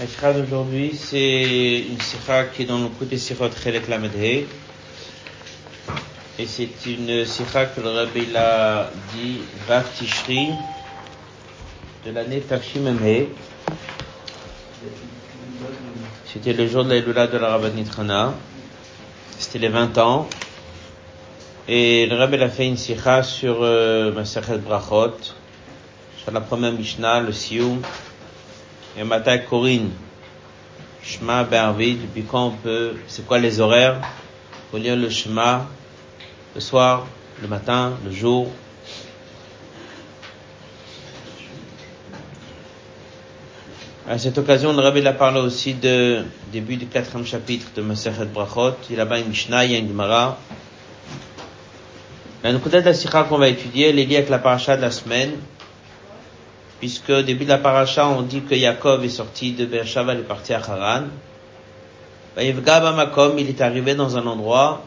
La sikha d'aujourd'hui, c'est une sikha qui est dans le côté sirot Chelek Lamedhe. Et c'est une sikha que le rabbi l'a dit, Vav Tishri, de l'année Tafshim C'était le jour de l'Aïloula de la Rabbanit Rana. C'était les 20 ans. Et le rabbi a fait une sikha sur euh, Masachet Brachot, sur la première Mishnah, le Sioum, et matin Corinne, Shema Bervid, depuis quand on peut, c'est quoi les horaires Faut lire le Shema, le soir, le matin, le jour? À cette occasion, le Rabbi a parlé aussi de début du quatrième chapitre de Masechet Brachot. Il y a une Mishnah, il y a une Gemara. La Nukudat de la qu'on va étudier, elle est liée avec la paracha de la semaine puisque au début de la paracha, on dit que Yaakov est sorti de Beersheba, il est parti à Haran. Makom, il est arrivé dans un endroit,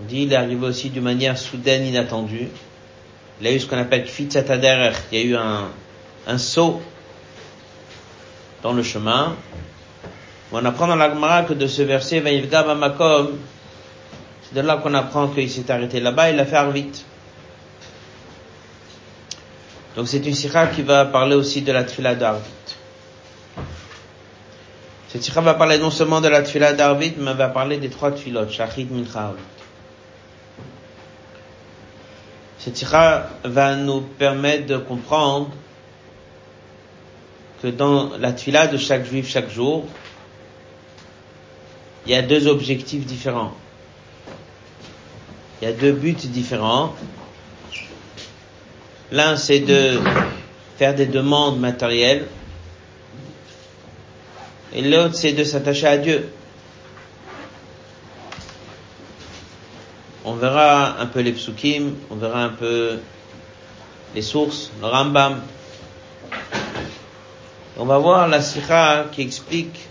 on dit il est arrivé aussi d'une manière soudaine, inattendue. Il a eu ce qu'on appelle Kfitzatader, il y a eu un, saut dans le chemin. On apprend dans la Gemara que de ce verset, Makom, c'est de là qu'on apprend qu'il s'est arrêté là-bas, il l'a fait vite. Donc c'est une sikha qui va parler aussi de la tfila d'Arvit. Cette sikha va parler non seulement de la tfila d'Arvit, mais va parler des trois tfilot, Shachid, Mincha. Cette sikha va nous permettre de comprendre que dans la tfila de chaque juif chaque jour, il y a deux objectifs différents. Il y a deux buts différents. L'un, c'est de faire des demandes matérielles. Et l'autre, c'est de s'attacher à Dieu. On verra un peu les psukim, on verra un peu les sources, le Rambam. On va voir la sikha qui explique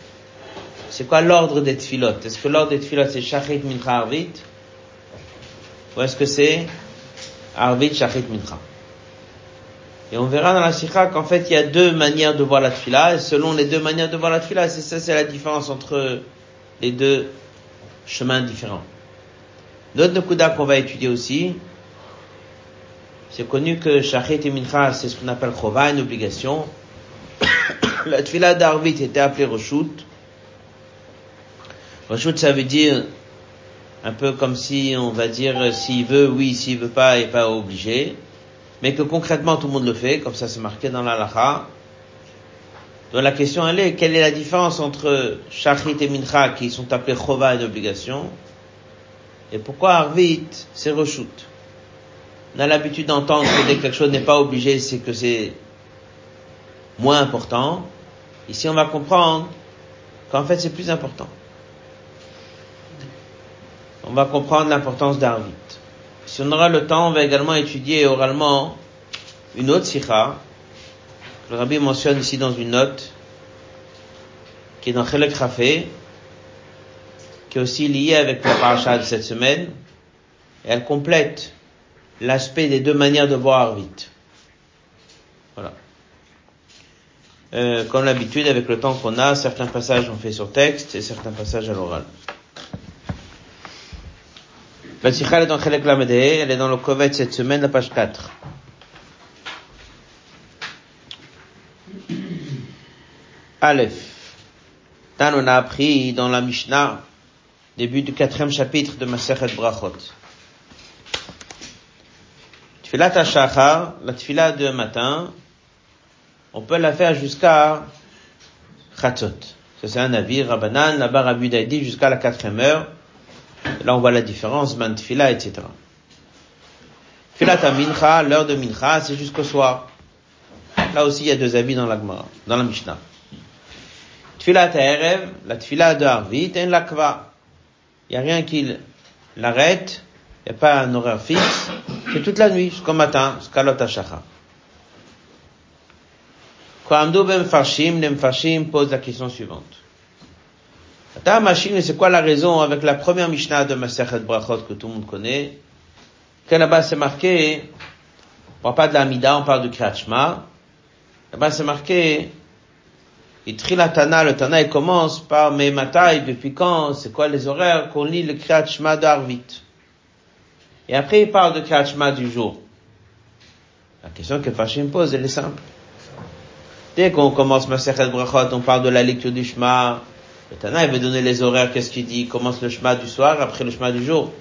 c'est quoi l'ordre des tfilot. Est-ce que l'ordre des tfilot c'est shachit mincha arvit? Ou est-ce que c'est arvit shachit mincha? Et on verra dans la sikha qu'en fait, il y a deux manières de voir la tfila, et selon les deux manières de voir la tfila, c'est ça, c'est la différence entre les deux chemins différents. L'autre Nekuda qu'on va étudier aussi, c'est connu que Shachit et Mincha, c'est ce qu'on appelle Chova, une obligation. la tfila d'Arvit était appelée Roshut. Roshut, ça veut dire un peu comme si on va dire s'il veut, oui, s'il veut pas, il n'est pas obligé mais que concrètement tout le monde le fait, comme ça c'est marqué dans la Donc la question elle est, quelle est la différence entre Shachrit et Mincha qui sont appelés Chova et obligation, et pourquoi Arvit c'est Reshut On a l'habitude d'entendre que dès que quelque chose n'est pas obligé, c'est que c'est moins important. Ici on va comprendre qu'en fait c'est plus important. On va comprendre l'importance d'Arvit. Si on aura le temps, on va également étudier oralement une autre sikha, que le rabbi mentionne ici dans une note, qui est dans Chelek Rafé, qui est aussi liée avec la paracha de cette semaine, et elle complète l'aspect des deux manières de voir vite. Voilà. Euh, comme l'habitude, avec le temps qu'on a, certains passages on fait sur texte et certains passages à l'oral. La sikha est dans Chelek Lamede, elle est dans le Kovet cette semaine, la page 4. Aleph. Tan on a appris dans la Mishnah, début du quatrième chapitre de Masechet Brachot. Tfilat HaShachar, la tfila de matin, on peut la faire jusqu'à Chatzot. Ça c'est un navire, Rabbanan, là-bas Rabbi jusqu'à la quatrième heure. Là, on voit la différence, man tfila, etc. Filat mincha, l'heure de mincha, c'est jusqu'au soir. Là aussi, il y a deux avis dans la dans la Mishnah. Tfilat erev, la tfila de Arvit, et lakva. Il n'y a rien qui l'arrête, il n'y a pas un horaire fixe, c'est toute la nuit, jusqu'au matin, jusqu'à l'otachacha. Quand ben Farshim, les Farshim pose la question suivante. Ta machine, c'est quoi la raison avec la première Mishnah de Masechet Brachot que tout le monde connaît? Que là-bas c'est marqué, on parle pas de la Mida, on parle du Krachma. Là-bas c'est marqué, Et Trilatana, le Tana, il commence par mes matailles, depuis quand, c'est quoi les horaires qu'on lit le Kriyat Shema d'Arvit. Et après, il parle de Kriyat Shema du jour. La question que Fashim pose, elle est simple. Dès qu'on commence Masechet Brachot, on parle de la lecture du Shema. Le Tana, il veut donner les horaires, qu'est-ce qu'il dit? Il commence le Shema du soir, après le Shema du jour.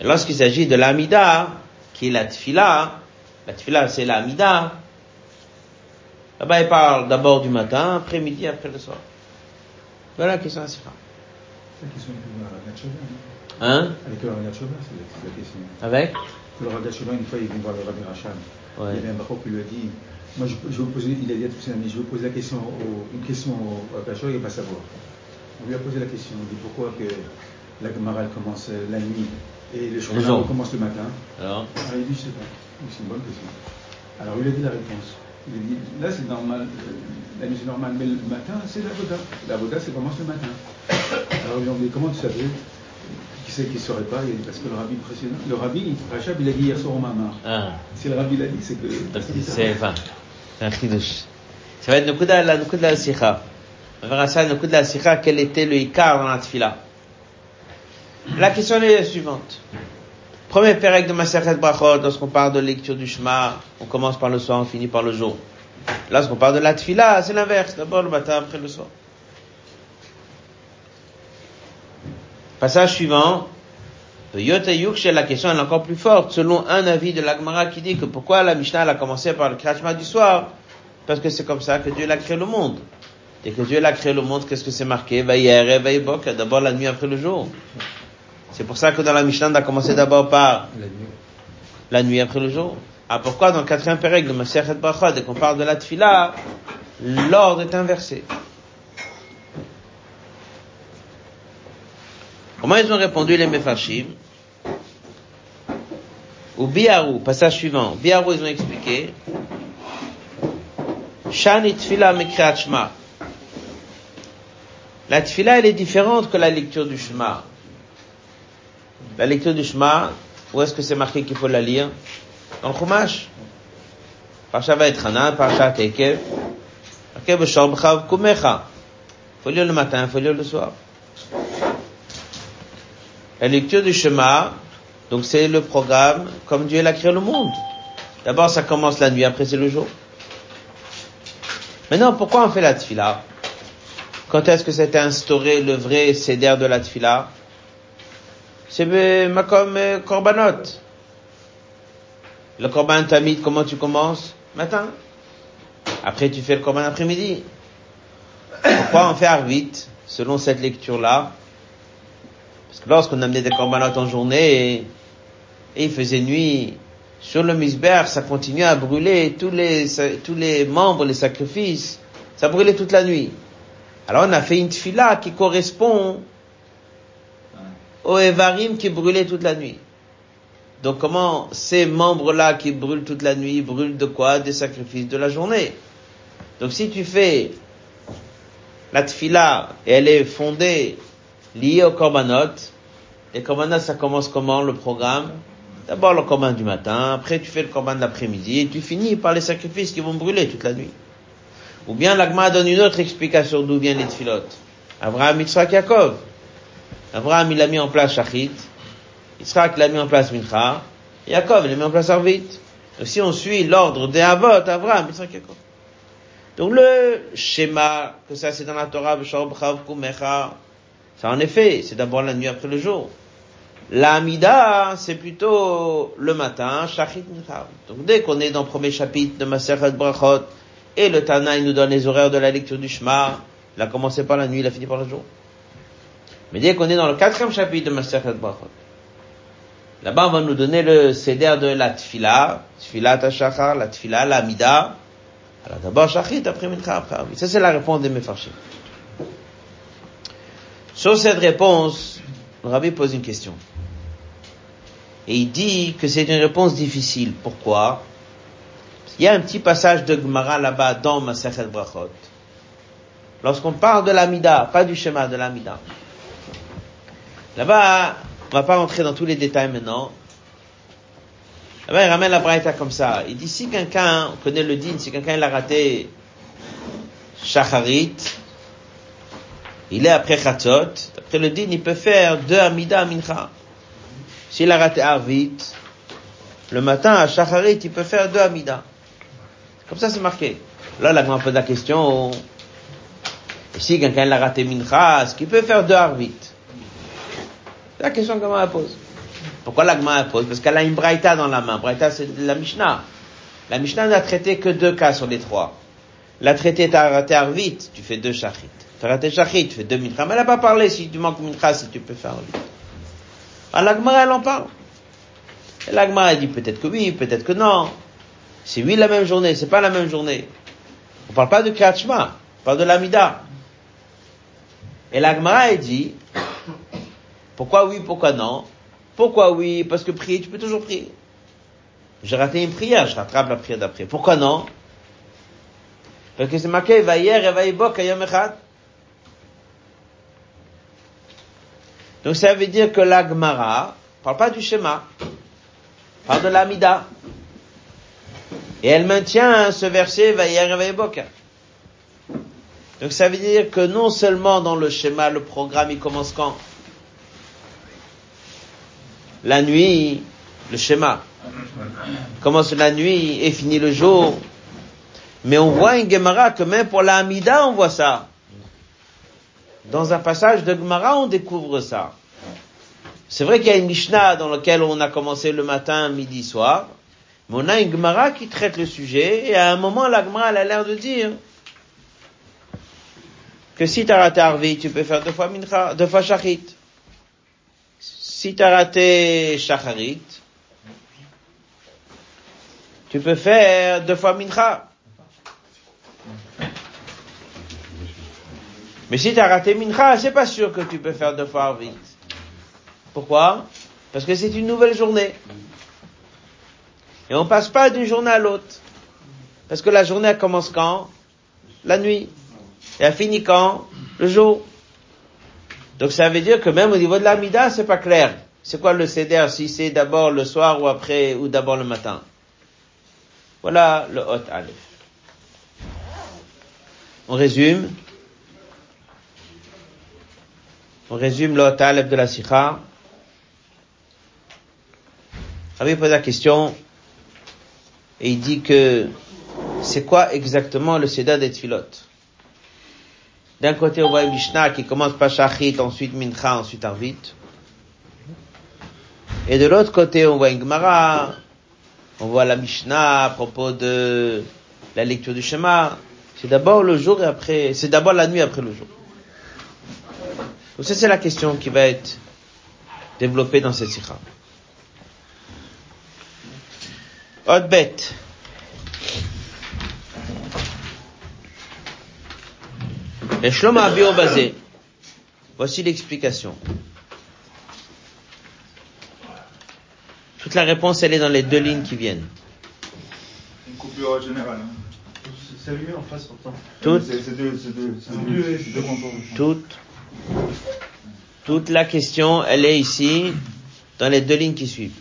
Et lorsqu'il s'agit de l'Amida, qui est la Tfila, la Tfila, c'est l'Amida, Là-bas, il parle d'abord du matin, après-midi, après le soir. Voilà la question à. La question Ragat Shova. Hein Avec le Shova, c'est la, question. Avec? Le une fois, il vient voir le Rabbi Racham. Ouais. Il y avait un qui lui a dit, moi, je, je poser, il a dit à tous ses amis, je vais vous poser la question, au, une question au Ragat Shova, il va pas savoir. On lui a posé la question, on dit pourquoi que la Gemara, commence la nuit et le Shulchan commence le matin. Alors Alors il dit, je sais pas. C'est une bonne question. Alors il a dit la réponse. Il a dit, là c'est normal, euh, la nuit c'est normal, mais le matin c'est la Voda. La Voda c'est commence le matin. Alors ils lui ont dit, comment tu savais Qui c'est qui ne saurait pas? Il a dit, parce que le rabbi précédent, le rabbi, Rachab, il a dit hier soir au Mamar. Ah, Si le rabbi l'a dit, c'est que. c'est, c'est un chidouche. Ça va être Nukuda, la Nukuda la Sikha. On verra ça, Nukuda la Sikha, quel était le Ikar dans la Tfila. La question est la suivante. Premier pérec de Masachet Brachot, lorsqu'on parle de lecture du Shema, on commence par le soir, on finit par le jour. Lorsqu'on parle de la Tfila, c'est l'inverse. D'abord le matin, après le soir. Passage suivant. La question elle est encore plus forte, selon un avis de l'Agmara qui dit que pourquoi la Mishnah a commencé par le Krachma du soir? Parce que c'est comme ça que Dieu l'a créé le monde. Dès que Dieu l'a créé le monde, qu'est-ce que c'est marqué? D'abord la nuit après le jour. C'est pour ça que dans la Mishnah, on a commencé d'abord par La nuit. la nuit après le jour. Ah, pourquoi dans le quatrième pérec de Masechet Brachot, dès qu'on parle de la Tfila, l'ordre est inversé? Comment ils ont répondu les Mefarshim Ou Biarou, passage suivant. Biarou, ils ont expliqué. Shani Tfila Mekriat Shema. La Tfila, elle est différente que la lecture du Shema. La lecture du Shema, où est-ce que c'est marqué qu'il faut la lire? Dans le Chumash. Parsha Vaetchanan, Parsha Tekev. Marqué B'Shor B'Chav Kumecha. Faut lire le matin, faut lire le soir. La lecture du Shema, donc c'est le programme comme Dieu l'a créé le monde. D'abord, ça commence la nuit, après c'est le jour. Maintenant, pourquoi on fait la tfila Quand est-ce que c'était instauré le vrai seder de la tfila C'est Makom euh, Korbanot. Le Korban Tamid, comment tu commences? Matin. Après, tu fais le Korban après-midi. Pourquoi on fait Arvit, selon cette lecture-là? Parce que lorsqu'on amenait des Korbanot en journée, et, il faisait nuit, sur le misber, ça continuait à brûler tous les, tous les membres, les sacrifices. Ça brûlait toute la nuit. Alors on a fait une tfila qui correspond au Evarim qui brûlait toute la nuit. Donc comment ces membres-là qui brûlent toute la nuit brûlent de quoi? Des sacrifices de la journée. Donc si tu fais la tfila et elle est fondée, liée au korbanot, les korbanot ça commence comment le programme? D'abord le korban du matin, après tu fais le korban de l'après-midi et tu finis par les sacrifices qui vont brûler toute la nuit. Ou bien l'agma donne une autre explication d'où viennent les tfilotes. Abraham, Yitzhak, Yaakov. Abraham, il a mis en place Shachit. Yitzhak, il a mis en place Mincha. Yaakov, il a mis en place Arvit. Si on suit l'ordre des Avot, Abraham, Yitzhak, Yaakov. Donc le schéma, que ça c'est dans la Torah, B'Chav, Kumecha, en effet, c'est d'abord la nuit après le jour. L'Amida, c'est plutôt le matin, Shachit. Donc dès qu'on est dans le premier chapitre de Masechet Brachot, et le Tana, il nous donne les horaires de la lecture du Shema, il a commencé par la nuit, il a fini par le jour. Mais dès qu'on est dans le quatrième chapitre de Masechet Brachot, là-bas on va nous donner le céder de la Tfila, Tfila Tashachar, la Tfila, l'Amida. Alors d'abord Shachit, après Mincha. Ça c'est la réponse des Mefarshim. Sur cette réponse, le Rabbi pose une question. Et il dit que c'est une réponse difficile. Pourquoi? Il y a un petit passage de Gemara là-bas dans Masachet Brachot. Lorsqu'on parle de l'Amida, pas du schéma de l'Amida. Là-bas, on va pas rentrer dans tous les détails maintenant. Là-bas, il ramène la braïta comme ça. Il dit si quelqu'un, on connaît le din, si quelqu'un il a raté Shacharit, il est après Chatzot, après le din, il peut faire deux Amida Mincha. S'il a raté Arvit, le matin à Shacharit, il peut faire deux Amida. Comme ça, c'est marqué. Là, la grande pose la question, si quelqu'un l'a raté Mincha, est-ce qu'il peut faire deux Arvit? C'est la question que elle pose. Pourquoi la Gemara pose? Parce qu'elle a une Braïta dans la main. Braïta, c'est la Mishnah. La Mishnah n'a traité que deux cas sur les trois. La traité, t'as raté Arvit, tu fais deux Shachrit. T'as raté Shachrit, tu fais deux Mincha. Mais elle n'a pas parlé si tu manques Mincha, si tu peux faire Arvit. Alors la Gemara, elle en parle. Et la Gemara, elle dit peut-être que oui, peut-être que non. C'est oui la même journée, c'est pas la même journée. On parle pas de Kriyat on parle de l'Amida. Et la Gemara, elle dit, pourquoi oui, pourquoi non? Pourquoi oui? Parce que prier, tu peux toujours prier. J'ai raté une prière, je rattrape la prière d'après. Pourquoi non? Parce que c'est marqué, va hier et va ayom echad. Donc ça veut dire que la Gemara parle pas du schéma, parle de l'amida. Et elle maintient ce verset, va et va yibok. Donc ça veut dire que non seulement dans le schéma, le programme, il commence quand? La nuit, le schéma. Commence la nuit et finit le jour. Mais on voit une Gemara que même pour la Hamida, on voit ça. Dans un passage de Gemara, on découvre ça. C'est vrai qu'il y a une Mishnah dans laquelle on a commencé le matin, midi, soir. Mais on a une Gemara qui traite le sujet et à un moment, la Gemara, elle a l'air de dire que si tu as raté Arvi, tu peux faire deux fois Mincha, deux fois Shachit. Si tu as raté Shacharit, tu peux faire deux fois Mincha. Mais si tu as raté Mincha, c'est pas sûr que tu peux faire deux fois Arvit. Pourquoi? Parce que c'est une nouvelle journée. Et on passe pas d'une journée à l'autre. Parce que la journée elle commence quand? La nuit. Et elle finit quand? Le jour. Donc ça veut dire que même au niveau de la Mida, c'est pas clair. C'est quoi le CDR si c'est d'abord le soir ou après ou d'abord le matin? Voilà le Hot Aleph. On résume. On résume le Hot Aleph de la Sikha. Rabbi pose la question et il dit que c'est quoi exactement le Seder des Tfilot? D'un côté, on voit Mishnah qui commence par Shachit, ensuite Mincha, ensuite Arvit. Et de l'autre côté, on voit une Gemara, on voit la Mishnah à propos de la lecture du schéma. C'est d'abord le jour et après, c'est d'abord la nuit après le jour. Donc ça, c'est la question qui va être développée dans cette sikha. Autre bête. Et Shlomo basé. Voici l'explication. Toute la réponse, elle est dans les deux lignes qui viennent. Une coupure générale. Hein. C'est allumé en face pourtant. Toute, C'est deux, c'est deux, c'est deux, deux contours. toute, toute la question, elle est ici, dans les deux lignes qui suivent.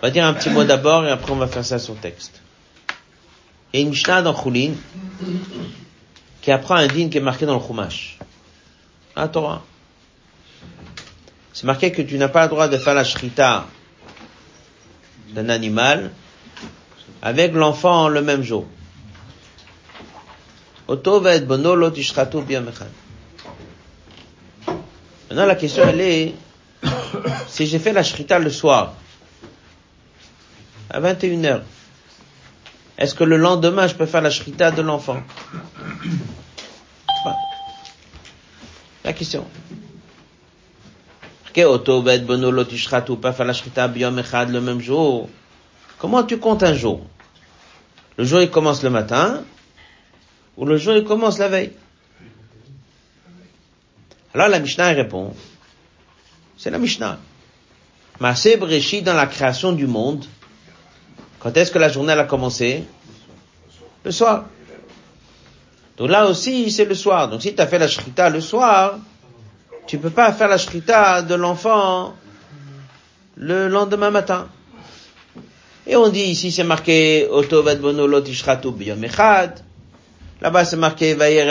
On va dire un petit mot d'abord et après on va faire ça sur texte. Il y a une Mishnah dans Choulin qui apprend un din qui est marqué dans le Chumash. Un Torah. C'est marqué que tu n'as pas le droit de faire la shrita d'un animal avec l'enfant le même jour. Maintenant, la question, elle est, si j'ai fait la shrita le soir, à 21h, est-ce que le lendemain, je peux faire la shrita de l'enfant? La question. le même jour. Comment tu comptes un jour? Le jour, il commence le matin ou le jour, il commence la veille Alors la Mishnah répond, c'est la Mishnah. Maaseh Breshit dans la création du monde, quand est-ce que la journée a commencé? Le soir. Donc là aussi, c'est le soir. Donc si tu as fait la shrita le soir, tu peux pas faire la shrita de l'enfant le lendemain matin. Et on dit ici c'est marqué Otovad Bonolot Ishratu Biyom Echad. Là-bas c'est marqué Vayer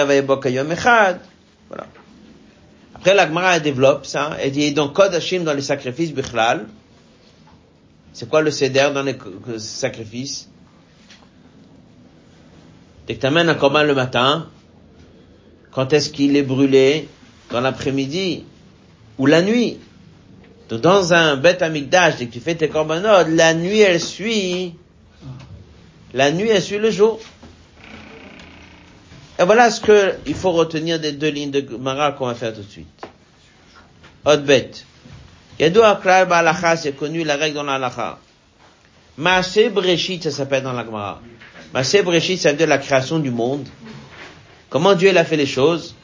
Echad. Voilà. Après la Gemara développe ça, elle dit donc Kodashim dans les sacrifices Bichlal. C'est quoi le céder dans les sacrifices Dès que tu amènes un le matin, quand est-ce qu'il est brûlé? Dans l'après-midi ou la nuit? Dans un bête amigdash, dès que tu fais tes corbanotes, la nuit elle suit, la nuit elle suit le jour. Et voilà ce que il faut retenir des deux lignes de Mara qu'on va faire tout de suite. Bête. Yadou Aklal Ba'alacha, c'est connu la règle dans l'alacha. Maaseh Breshit, ça s'appelle dans la Gemara. Maaseh Breshit, ça veut dire la création du monde. Comment Dieu il a fait les choses?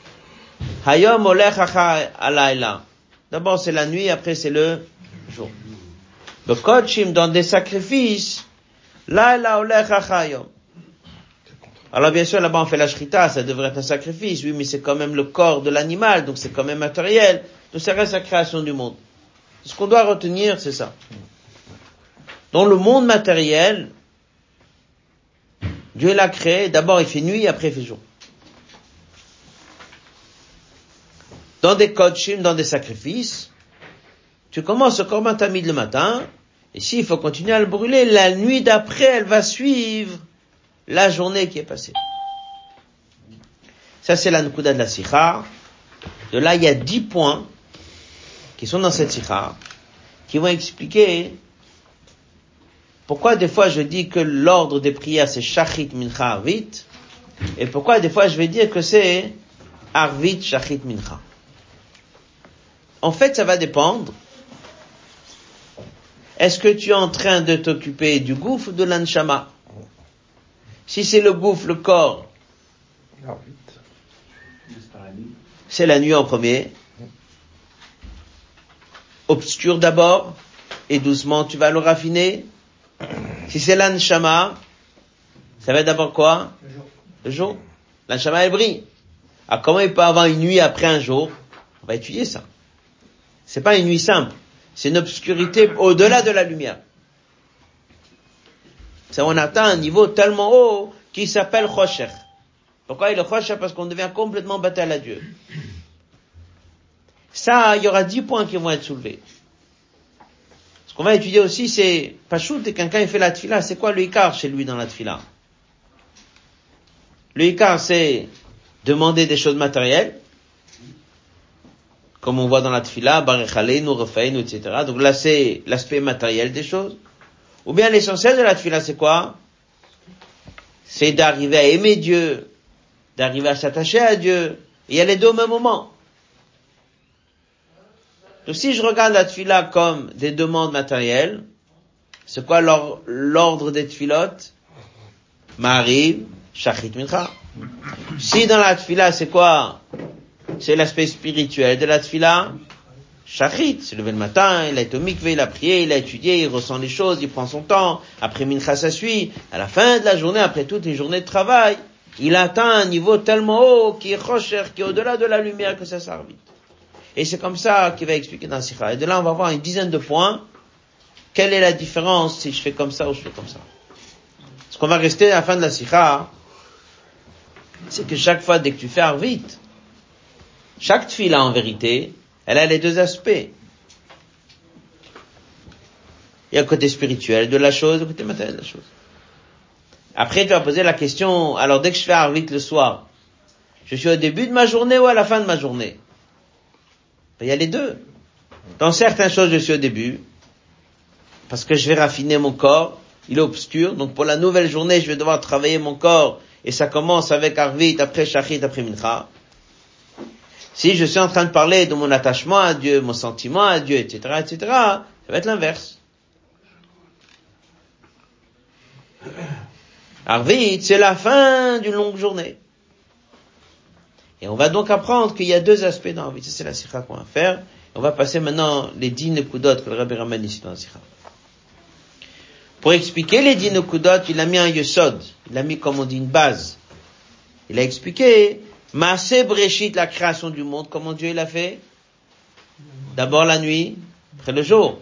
Hayom Olech Alayla. D'abord c'est la nuit, après c'est le jour. Le Kodshim dans des sacrifices, là, là, Alors bien sûr, là-bas on fait la shrita, ça devrait être un sacrifice, oui, mais c'est quand même le corps de l'animal, donc c'est quand même matériel, donc ça reste la création du monde. Ce qu'on doit retenir, c'est ça. Dans le monde matériel, Dieu l'a créé, d'abord il fait nuit, après il fait jour. dans des kodshim, dans des sacrifices, tu commences au korban tamid le matin, et s'il faut continuer à le brûler, la nuit d'après, elle va suivre la journée qui est passée. Ça, c'est la de la sikha. De là, il y a dix points qui sont dans cette sikha, qui vont expliquer pourquoi des fois je dis que l'ordre des prières c'est shachit mincha arvit, et pourquoi des fois je vais dire que c'est arvit shachit mincha. En fait, ça va dépendre. Est-ce que tu es en train de t'occuper du gouffre ou de l'anshama? Si c'est le gouffre, le corps, c'est la nuit en premier. Obscur d'abord, et doucement tu vas le raffiner. Si c'est l'anshama, ça va être d'abord quoi? Le jour. Le jour. Elle brille. Alors comment il peut avoir une nuit après un jour? On va étudier ça. C'est pas une nuit simple. C'est une obscurité au-delà de la lumière. Ça, on atteint un niveau tellement haut qui s'appelle Chosher. Pourquoi il est Chosher Parce qu'on devient complètement battal à Dieu. Ça, il y aura dix points qui vont être soulevés. Ce qu'on va étudier aussi, c'est, Pachout, et quelqu'un fait la tfila, c'est quoi le Icar chez lui dans la tfila? Le Icar, c'est demander des choses matérielles, comme on voit dans la tfila, nous Refeinu, etc. Donc là, c'est l'aspect matériel des choses. Ou bien l'essentiel de la tfila, c'est quoi? C'est d'arriver à aimer Dieu, d'arriver à s'attacher à Dieu. Et il y a les deux au même moment. Donc si je regarde la tfila comme des demandes matérielles, c'est quoi l'ordre des tfilotes M'arrive, shachit mincha. Si dans la tfila, c'est quoi? C'est l'aspect spirituel de la tfila. Shachrit, c'est levé le matin, il a été au mikvé, il a prié, il a étudié, il ressent les choses, il prend son temps. Après mincha, ça suit. À la fin de la journée, après toutes les journées de travail, il atteint un niveau tellement haut qui est rocher, qui est au-delà de la lumière que ça sert vite. Et c'est comme ça qu'il va expliquer dans Sikha. Et de là, on va voir une dizaine de points. Quelle est la différence si je fais comme ça ou je fais comme ça? Ce qu'on va rester à la fin de la Sikha, c'est que chaque fois, dès que tu fais vite, chaque tfila, en vérité, elle a les deux aspects. Il y a le côté spirituel de la chose, le côté matériel de la chose. Après, tu vas poser la question, alors dès que je fais Arvit le soir, je suis au début de ma journée ou à la fin de ma journée? Il y a les deux. Dans certaines choses, je suis au début, parce que je vais raffiner mon corps, il est obscur, donc pour la nouvelle journée, je vais devoir travailler mon corps, et ça commence avec Arvit, après Shachit, après Mincha. Si je suis en train de parler de mon attachement à Dieu, mon sentiment à Dieu, etc., etc., ça va être l'inverse. Arvit, c'est la fin d'une longue journée. Et on va donc apprendre qu'il y a deux aspects dans Arvit. c'est la sikha qu'on va faire. On va passer maintenant les dix nekudot que le Rabbi ramène ici dans la sikha. Pour expliquer les dix nekudot, il a mis un yesod. Il a mis, comme on dit, une base. Il a expliqué Maasé Breshit, la création du monde, comment Dieu l'a fait? D'abord la nuit, après le jour.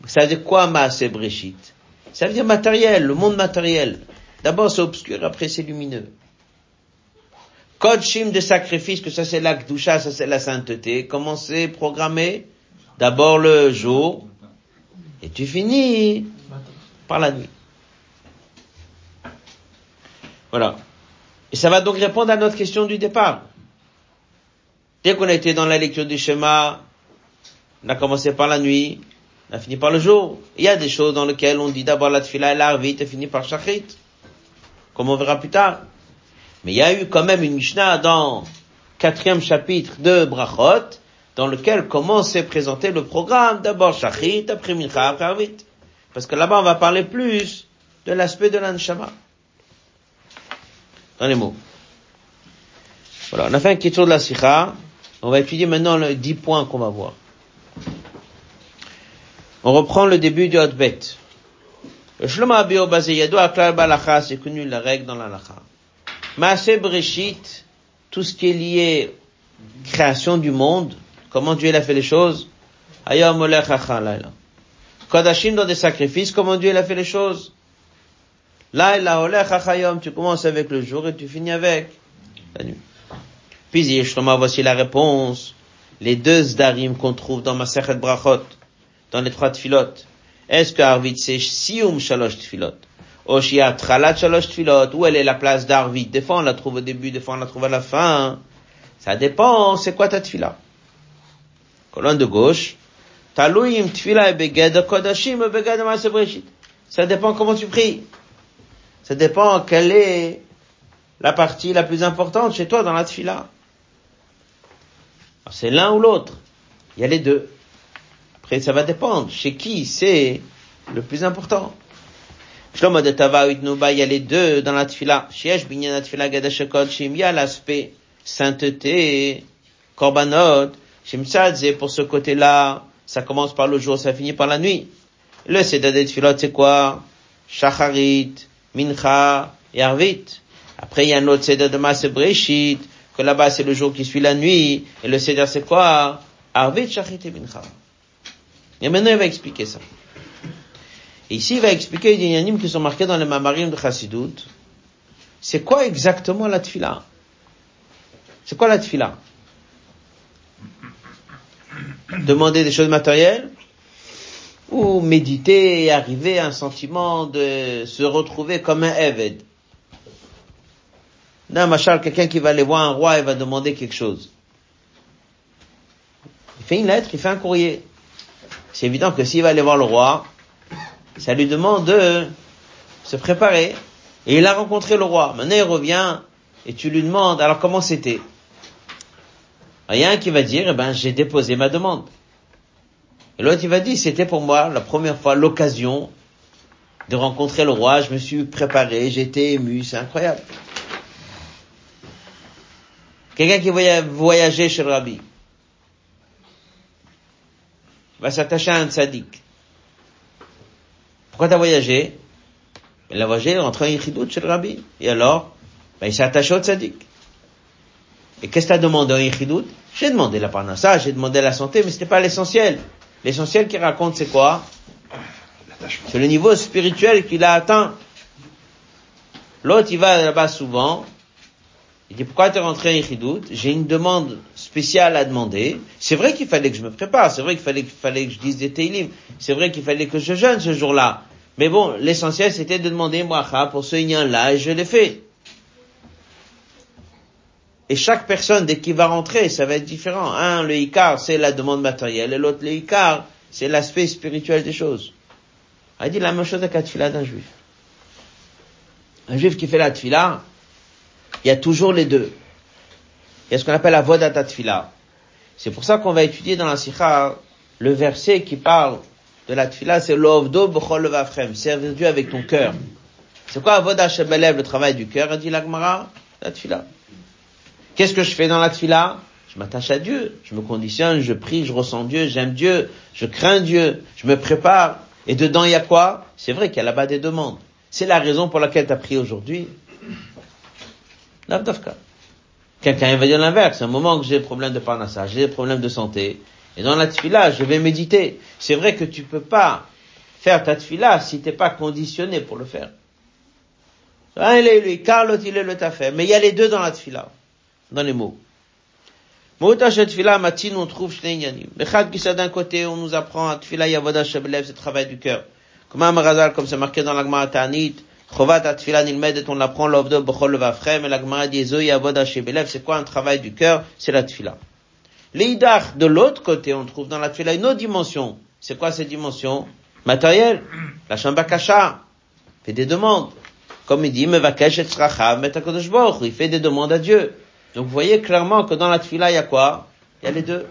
Vous savez quoi Maasé Breshit? Ça veut dire matériel, le monde matériel. D'abord c'est obscur, après c'est lumineux. Code Shim de sacrifice, que ça c'est l'akdusha, ça c'est la sainteté. Comment c'est programmé? D'abord le jour, et tu finis par la nuit. Voilà. Et ça va donc répondre à notre question du départ. Dès qu'on a été dans la lecture du schéma, on a commencé par la nuit, on a fini par le jour. Il y a des choses dans lesquelles on dit d'abord la tfila et l'arvit et finit par shachrit. Comme on verra plus tard. Mais il y a eu quand même une Mishnah dans quatrième chapitre de Brachot, dans lequel commence à présenter le programme, d'abord Shachrit, après Mincha, après Arvit. Parce que là-bas, on va parler plus de l'aspect de l'Anshama. Dans les mots. Voilà, on a fait un petit tour de la Sikha. On va étudier maintenant les dix points qu'on va voir. On reprend le début du Hotbet. Le Shloma Abio Bazeyado Aklal Balacha, c'est connu la règle dans la Lacha. Maase Breshit, tout ce qui est lié création du monde, comment Dieu a fait les choses? Ayom Olech. Kodashim dans des sacrifices, comment Dieu a fait les choses? Tu commences avec le jour et tu finis avec la nuit. Puis Yeshloma, voici la réponse. Les deux zdarim qu'on trouve dans Masechet Brachot, dans les trois tfilotes. Est-ce que Arvit c'est Sium Shalosh tfilot? Oshia Tralat Shalosh tfilot? Où elle est la place d'Arvit? Des fois on la trouve au début, des fois on la trouve à la fin. Ça dépend, c'est quoi ta tfila? Colonne de gauche. Talouim tfila et beged kodashim beged. Ça dépend comment tu pries. Ça dépend quelle est la partie la plus importante chez toi dans la tfila. C'est l'un ou l'autre. Il y a les deux. Après, ça va dépendre. Chez qui c'est le plus important. Shlomo de Tava il y a les deux dans la tfila. Shiesh binyan gadashakot shim, il y a l'aspect sainteté, korbanot, shimtzadze, pour ce côté-là, ça commence par le jour, ça finit par la nuit. Le Seder de Tfilot, c'est quoi? Shacharit, Mincha et Arvit. Après, il y a un autre Seder de Masse Breshit, que là-bas c'est le jour qui suit la nuit, et le Seder c'est quoi? Arvit, Shachit et Mincha. Et maintenant il va expliquer ça. Et ici il va expliquer les dynamis qui sont marqués dans les mamarim de Chassidut. C'est quoi exactement la tfila? C'est quoi la tfila? Demander des choses matérielles? Ou méditer et arriver à un sentiment de se retrouver comme un Eved non, Machal, quelqu'un qui va aller voir un roi et va demander quelque chose. Il fait une lettre, il fait un courrier. C'est évident que s'il va aller voir le roi, ça lui demande de se préparer. Et il a rencontré le roi. Maintenant il revient et tu lui demandes, alors comment c'était? Il qui va dire, eh ben, j'ai déposé ma demande. Et l'autre il va dire, c'était pour moi la première fois l'occasion de rencontrer le roi, je me suis préparé, j'étais ému, c'est incroyable. Quelqu'un qui voyager chez le rabbi va s'attacher à un tzaddik. Pourquoi t'as voyagé? Il a voyagé, rentré en yichidout chez le rabbi. Et alors ben, Il s'est attaché au tzaddik. Et qu'est-ce que t'as demandé en yichidout J'ai demandé la parnassa, j'ai demandé la santé, mais c'était pas l'essentiel. L'essentiel qu'il raconte, c'est quoi C'est le niveau spirituel qu'il a atteint. L'autre, il va là-bas souvent, il dit, pourquoi tu es rentré en Yichidout J'ai une demande spéciale à demander. C'est vrai qu'il fallait que je me prépare, c'est vrai qu'il fallait, qu'il fallait que je dise des Teilim, c'est vrai qu'il fallait que je jeûne ce jour-là. Mais bon, l'essentiel c'était de demander moi pour ce lien-là et je l'ai fait. Et chaque personne, dès qu'il va rentrer, ça va être différent. Un, le Icar, c'est la demande matérielle, et l'autre, le Icar, c'est l'aspect spirituel des choses. Il dit la même chose avec la d'un juif. Un juif qui fait la tfila, il y a toujours les deux. Il y a ce qu'on appelle la voda tfila. C'est pour ça qu'on va étudier dans la sikha le verset qui parle de la tfila, c'est l'ovdo b'chol levafrem, servir Dieu avec ton cœur. C'est quoi avoda shebelev, le travail du cœur, dit l'agmara, la tfila. Qu'est-ce que je fais dans la tfila? Je m'attache à Dieu, je me conditionne, je prie, je ressens Dieu, j'aime Dieu, je crains Dieu, je me prépare. Et dedans, il y a quoi? C'est vrai qu'il y a là-bas des demandes. C'est la raison pour laquelle tu as prié aujourd'hui. Quelqu'un va dire l'inverse. un moment que j'ai des problèmes de parnassa, j'ai des problèmes de santé. Et dans la tefila, je vais méditer. C'est vrai que tu peux pas faire ta tfila si t'es pas conditionné pour le faire. Un, il est lui, car l'autre, il est le tafé. Mais il y a les deux dans la tfila, dans les mots. Matin, on trouve d'un côté, on nous apprend à tfila yavoda shebelev, c'est le travail du cœur. Comme un comme c'est marqué dans la Gemara Ta'anit, chovat atfila nilmedet, on l'apprend l'ovdo b'chol levafrem, et la Gemara dit, zo yavoda shebelev, c'est quoi un travail du cœur? C'est la tfila. L'idach, de l'autre côté, on trouve dans la tfila une autre dimension. C'est quoi cette dimension? Matérielle. La shambakasha. Fait des demandes. Comme il dit, mevakesh et il fait des demandes à Dieu. Donc vous voyez clairement que dans la tfila, il y a quoi? Il y a les deux.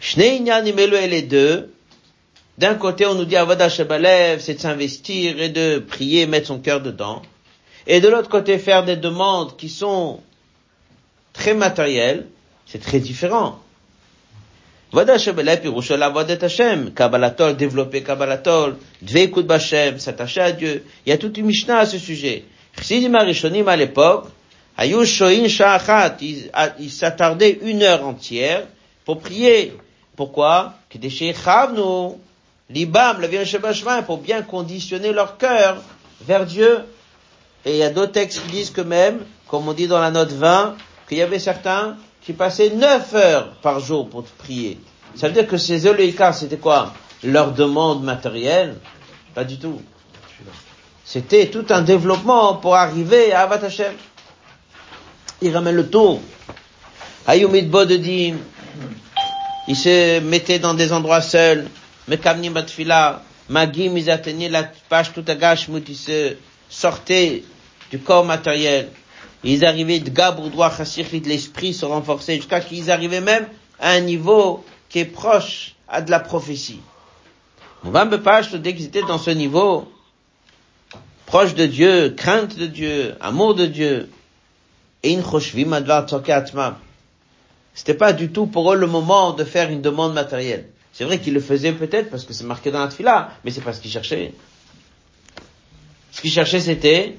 Shnei et les deux. D'un côté, on nous dit Avada Shebalev, c'est de s'investir et de prier, mettre son cœur dedans. Et de l'autre côté, faire des demandes qui sont très matérielles, c'est très différent. Vada Shebalev, Pirushal Avodat Hashem, Kabbalatol, développer Kabbalatol, Dveikut Bashem, s'attacher à Dieu. Il y a toute une Mishnah à ce sujet. Chassidim Arishonim à l'époque, il s'attardait une heure entière pour prier. Pourquoi? Libam, pour bien conditionner leur cœur vers Dieu. Et il y a d'autres textes qui disent que même, comme on dit dans la note 20, qu'il y avait certains qui passaient neuf heures par jour pour prier. Ça veut dire que ces oléikas, c'était quoi? Leur demande matérielle? Pas du tout. C'était tout un développement pour arriver à Avat il ramène le tour. Ayumid Bodedim, il se mettait dans des endroits seuls, Mekamni Batfila, Magim, ils atteignaient la page tout à gashmut, ils se sortaient du corps matériel. Ils arrivaient de Gabourdois, de l'esprit se renforçait jusqu'à qu'ils arrivaient même à un niveau qui est proche à de la prophétie. page, dès qu'ils étaient dans ce niveau, proche de Dieu, crainte de Dieu, amour de Dieu, c'était pas du tout pour eux le moment de faire une demande matérielle. C'est vrai qu'ils le faisaient peut-être parce que c'est marqué dans la tfila, mais c'est pas ce qu'ils cherchaient. Ce qu'ils cherchaient, c'était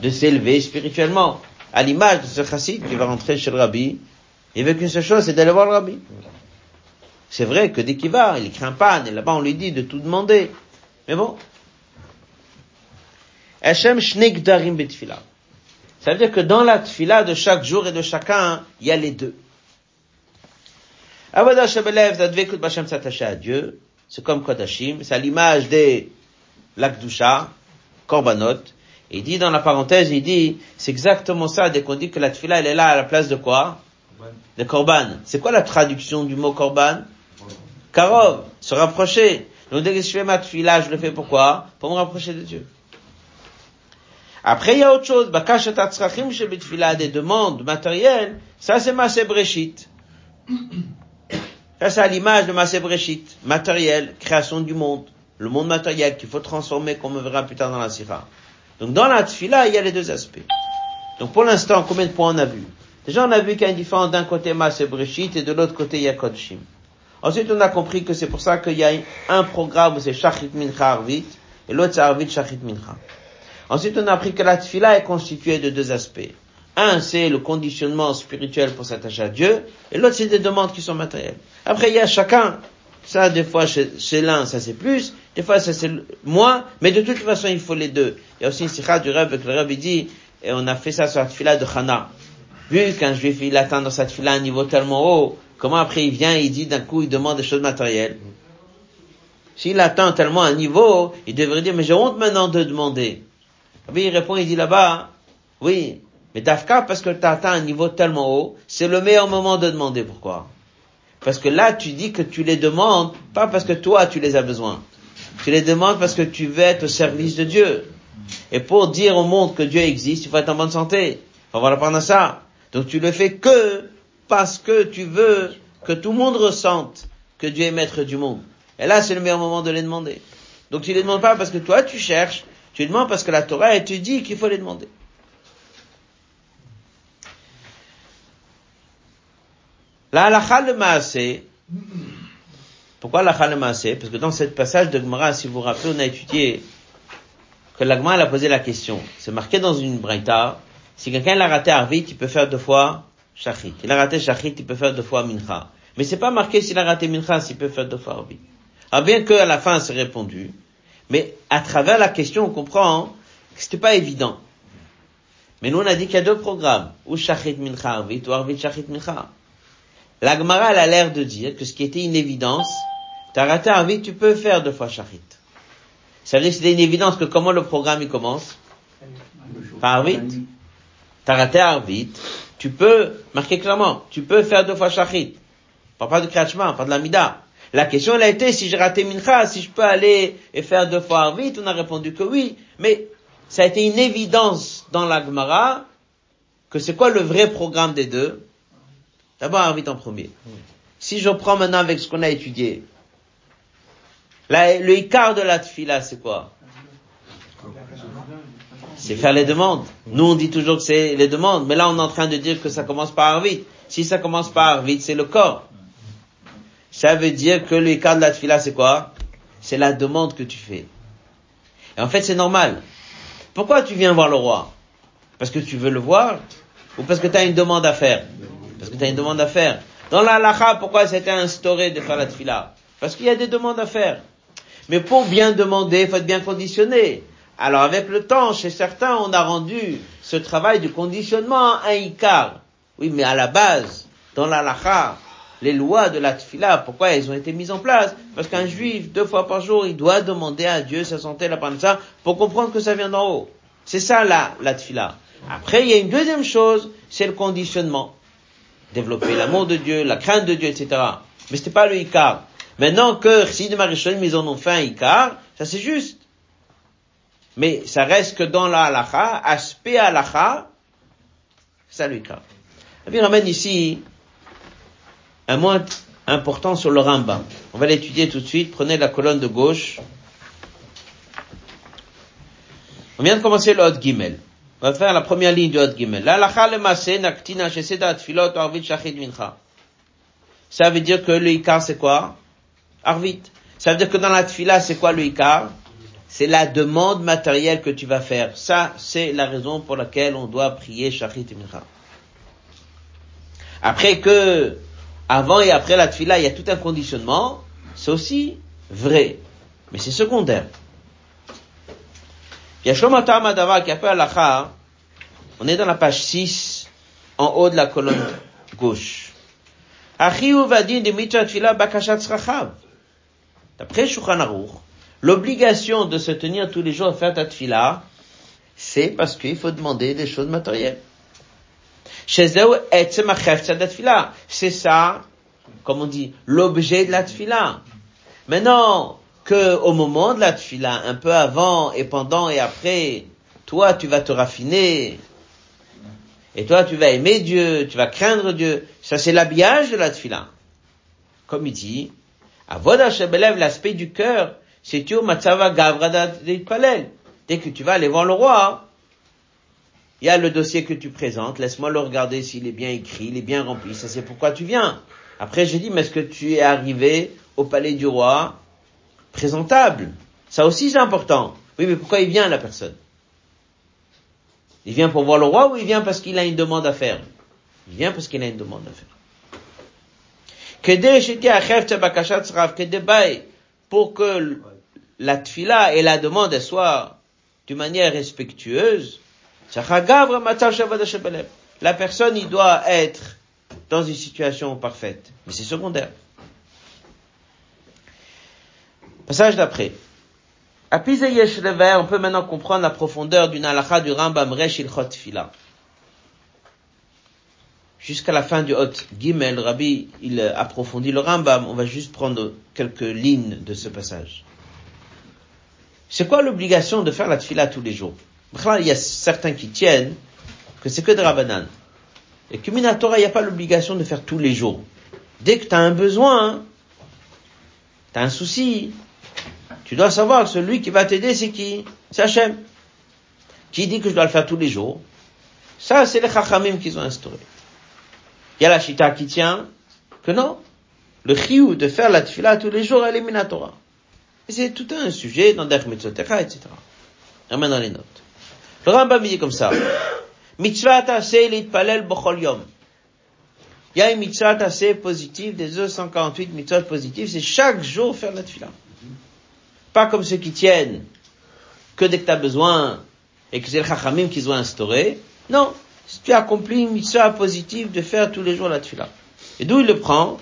de s'élever spirituellement. À l'image de ce chassid qui va rentrer chez le rabbi, il veut qu'une seule chose, c'est d'aller voir le rabbi. C'est vrai que dès qu'il va, il craint pas, et là-bas on lui dit de tout demander. Mais bon. Hashem shnegdarim betfila. Ça veut dire que dans la tfila de chaque jour et de chacun, il y a les deux. Shebelev, Zadvekut s'attacher à Dieu, c'est comme Kodashim, c'est à l'image des Lakdusha, Korbanot, il dit dans la parenthèse, il dit, c'est exactement ça, dès qu'on dit que la tfila, elle est là à la place de quoi? De Korban. C'est quoi la traduction du mot Korban? Karov, se rapprocher. Donc dès que je fais ma tfila, je le fais pourquoi? Pour me rapprocher de Dieu. Après, il y a autre chose. des demandes matérielles. Ça, c'est Massé Breshit. Ça, c'est à l'image de Massé Breshit. Matériel, création du monde. Le monde matériel qu'il faut transformer, comme on verra plus tard dans la Sira. Donc, dans la Tfila, il y a les deux aspects. Donc, pour l'instant, combien de points on a vu? Déjà, on a vu qu'il y a une différence d'un côté Massé Breshit et de l'autre côté, il y a Kodshim. Ensuite, on a compris que c'est pour ça qu'il y a un programme c'est Shachit Mincha Arvit, et l'autre c'est Arvit Shachit Mincha. Ensuite, on a appris que la tfila est constituée de deux aspects. Un, c'est le conditionnement spirituel pour s'attacher à Dieu, et l'autre, c'est des demandes qui sont matérielles. Après, il y a chacun. Ça, des fois, chez, l'un, ça c'est plus, des fois, ça c'est moins, mais de toute façon, il faut les deux. Il y a aussi une sikha du le rêve dit, et on a fait ça sur la tfila de Chana. Vu qu'un juif, il atteint dans cette tfila un niveau tellement haut, comment après il vient, il dit d'un coup, il demande des choses matérielles. S'il atteint tellement un niveau, il devrait dire, mais j'ai honte maintenant de demander. Il répond, il dit là-bas, oui, mais Dafka, parce que tu as atteint un niveau tellement haut, c'est le meilleur moment de demander pourquoi? Parce que là, tu dis que tu les demandes, pas parce que toi, tu les as besoin. Tu les demandes parce que tu veux être au service de Dieu. Et pour dire au monde que Dieu existe, il faut être en bonne santé. Il faut avoir la ça. Donc tu le fais que parce que tu veux que tout le monde ressente que Dieu est maître du monde. Et là, c'est le meilleur moment de les demander. Donc tu les demandes pas parce que toi, tu cherches, tu demandes parce que la Torah, te dit qu'il faut les demander. La halakha le. Pourquoi la halakha le? Parce que dans ce passage de Gemara, si vous vous rappelez, on a étudié que la Gemara a posé la question. C'est marqué dans une braïta. Si quelqu'un l'a raté Arvit, il peut faire deux fois Shachit. Il a raté Shachit, il peut faire deux fois Mincha. Mais c'est pas marqué s'il a raté Mincha, s'il peut faire deux fois Arvit. Alors bien qu'à la fin c'est répondu, mais à travers la question on comprend que c'était pas évident. Mais nous on a dit qu'il y a deux programmes, ou Shachit Mincha Arvit, ou Arvit Shachit Mincha. La Gemara elle a l'air de dire que ce qui était une évidence, t'as raté Arvit, tu peux faire deux fois Shachit. Ça veut dire que c'était une évidence que comment le programme il commence? Par Arvit. T'as raté Arvit, tu peux, marquer clairement, tu peux faire deux fois Shachit. Pas, de Krachma, pas de l'Amida. La question elle a été si j'ai raté Mincha, si je peux aller et faire deux fois Arvit, on a répondu que oui. Mais ça a été une évidence dans la Gemara que c'est quoi le vrai programme des deux D'abord Arvit en premier. Si je prends maintenant avec ce qu'on a étudié, le Icar de la Tfila, c'est quoi? C'est faire les demandes. Nous, on dit toujours que c'est les demandes, mais là, on est en train de dire que ça commence par Arvit. Si ça commence par Arvit, c'est le corps. Ça veut dire que le de la Tfila, c'est quoi? C'est la demande que tu fais. Et en fait, c'est normal. Pourquoi tu viens voir le roi? Parce que tu veux le voir Ou parce que tu as une demande à faire? Parce que tu as une demande à faire. Dans la halacha, pourquoi c'était instauré de faire la tfila Parce qu'il y a des demandes à faire. Mais pour bien demander, il faut être bien conditionné. Alors avec le temps, chez certains, on a rendu ce travail de conditionnement un ikar. Oui, mais à la base, dans la lacha, les lois de la tfila, pourquoi elles ont été mises en place? Parce qu'un juif, deux fois par jour, il doit demander à Dieu sa santé, la ça, pour comprendre que ça vient d'en haut. C'est ça la, la tfila. Après, il y a une deuxième chose, c'est le conditionnement. Développer l'amour de Dieu, la crainte de Dieu, etc. Mais c'était pas le ikar. Maintenant que si de Marisholim, ils en ont fait un Icar, ça c'est juste. Mais ça reste que dans la halacha, aspect halacha, c'est le Icar. Il ramène ici un mot important sur le Rambam. On va l'étudier tout de suite. Prenez la colonne de gauche. On vient de commencer le Hot Gimel. On va faire la première ligne du Hot Gimel. Ça veut dire que le Icar c'est quoi? Arvit. Ça veut dire que dans la tfila, c'est quoi le ikar C'est la demande matérielle que tu vas faire. Ça, c'est la raison pour laquelle on doit prier Shachit Mincha. Après que, avant et après la tfila, il y a tout un conditionnement, c'est aussi vrai. Mais c'est secondaire. Alacha, on est dans la page 6, en haut de la colonne gauche. D'après Shulchan l'obligation de se tenir tous les jours à faire ta tfila, c'est parce qu'il faut demander des choses matérielles. C'est ça, comme on dit, l'objet de la tfila. Maintenant, que au moment de la tfila, un peu avant et pendant et après, toi tu vas te raffiner, et toi tu vas aimer Dieu, tu vas craindre Dieu, ça c'est l'habillage de la tfila. Comme il dit, Avoda Shebelev, l'aspect du cœur, c'est tu Matzava Gavrada Palel. Dès que tu vas aller voir le roi, il y a le dossier que tu présentes, laisse-moi le regarder s'il est bien écrit, il est bien rempli, ça c'est pourquoi tu viens. Après j'ai dit, mais est-ce que tu es arrivé au palais du roi présentable? Ça aussi c'est important. Oui, mais pourquoi il vient la personne? Il vient pour voir le roi ou il vient parce qu'il a une demande à faire? Il vient parce qu'il a une demande à faire. Pour que la tfila et la demande soient d'une manière respectueuse, la personne, doit être dans une situation parfaite. Mais c'est secondaire. Passage d'après. À on peut maintenant comprendre la profondeur d'une halakha du Rambam Resh Ilchot jusqu'à la fin du Hot Gimel, Rabbi, il approfondit le Rambam. On va juste prendre quelques lignes de ce passage. C'est quoi l'obligation de faire la tfila tous les jours? Il y a certains qui tiennent que c'est que de Rabbanan. Et que Minatora, il n'y a pas l'obligation de faire tous les jours. Dès que tu as un besoin, tu as un souci, tu dois savoir que celui qui va t'aider, c'est qui? C'est Hachem. Qui dit que je dois le faire tous les jours? Ça, c'est les Chachamim qu'ils ont instauré. Il y a la chita qui tient que non. Le chiou de faire la tfila tous les jours, elle est minatora. C'est tout un sujet dans Derech Mitzvotera, etc. Ramène dans les notes. Le Rambam dit comme ça. Mitzvah assez l'itpalel bochol yom. Il y a une mitzvah assez positive, des 248 mitzvahs positives, c'est chaque jour faire la tfila. Pas comme ceux qui tiennent que dès que tu as besoin et que c'est le chachamim qu'ils ont instauré. Non, si tu accomplis une mission positive de faire tous les jours la tefila. Et d'où il le prend?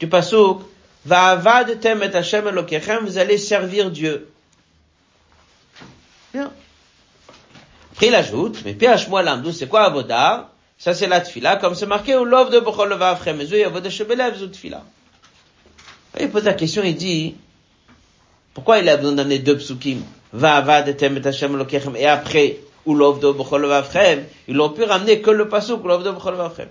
Du pasuk, avad tem et Hashem elokechem, vous allez servir Dieu. Bien. Après il ajoute, mais ph moi l'amdou, c'est quoi avoda? Ça c'est la tefila, comme c'est marqué au love de bochol levavchem, et avoda shebelev zu tefila. Il pose la question, il dit, pourquoi il a besoin d'amener deux psukim? Va'avad etem et Hashem elokechem, et après, ou l'ovdo bochol levavchem, ils l'ont pu ramener que le pasuk, l'ovdo bochol levavchem.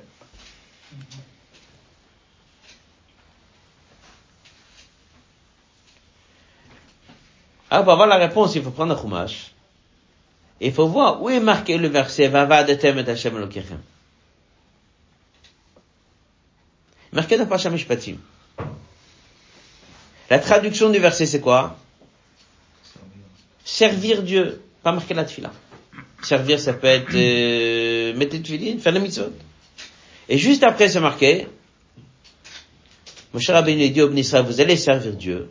Alors, ah, pour avoir la réponse, il faut prendre un chumash. Et il faut voir où est marqué le verset Vava de Tem et Hashem Elokechem. Marqué dans Pasha Mishpatim. La traduction du verset, c'est quoi? Servir Dieu. Pas marqué la tefila. Servir, ça peut être euh, mettre de faire le mitzvot. Et juste après, c'est marqué Moshe Rabbeinu dit vous allez servir Dieu.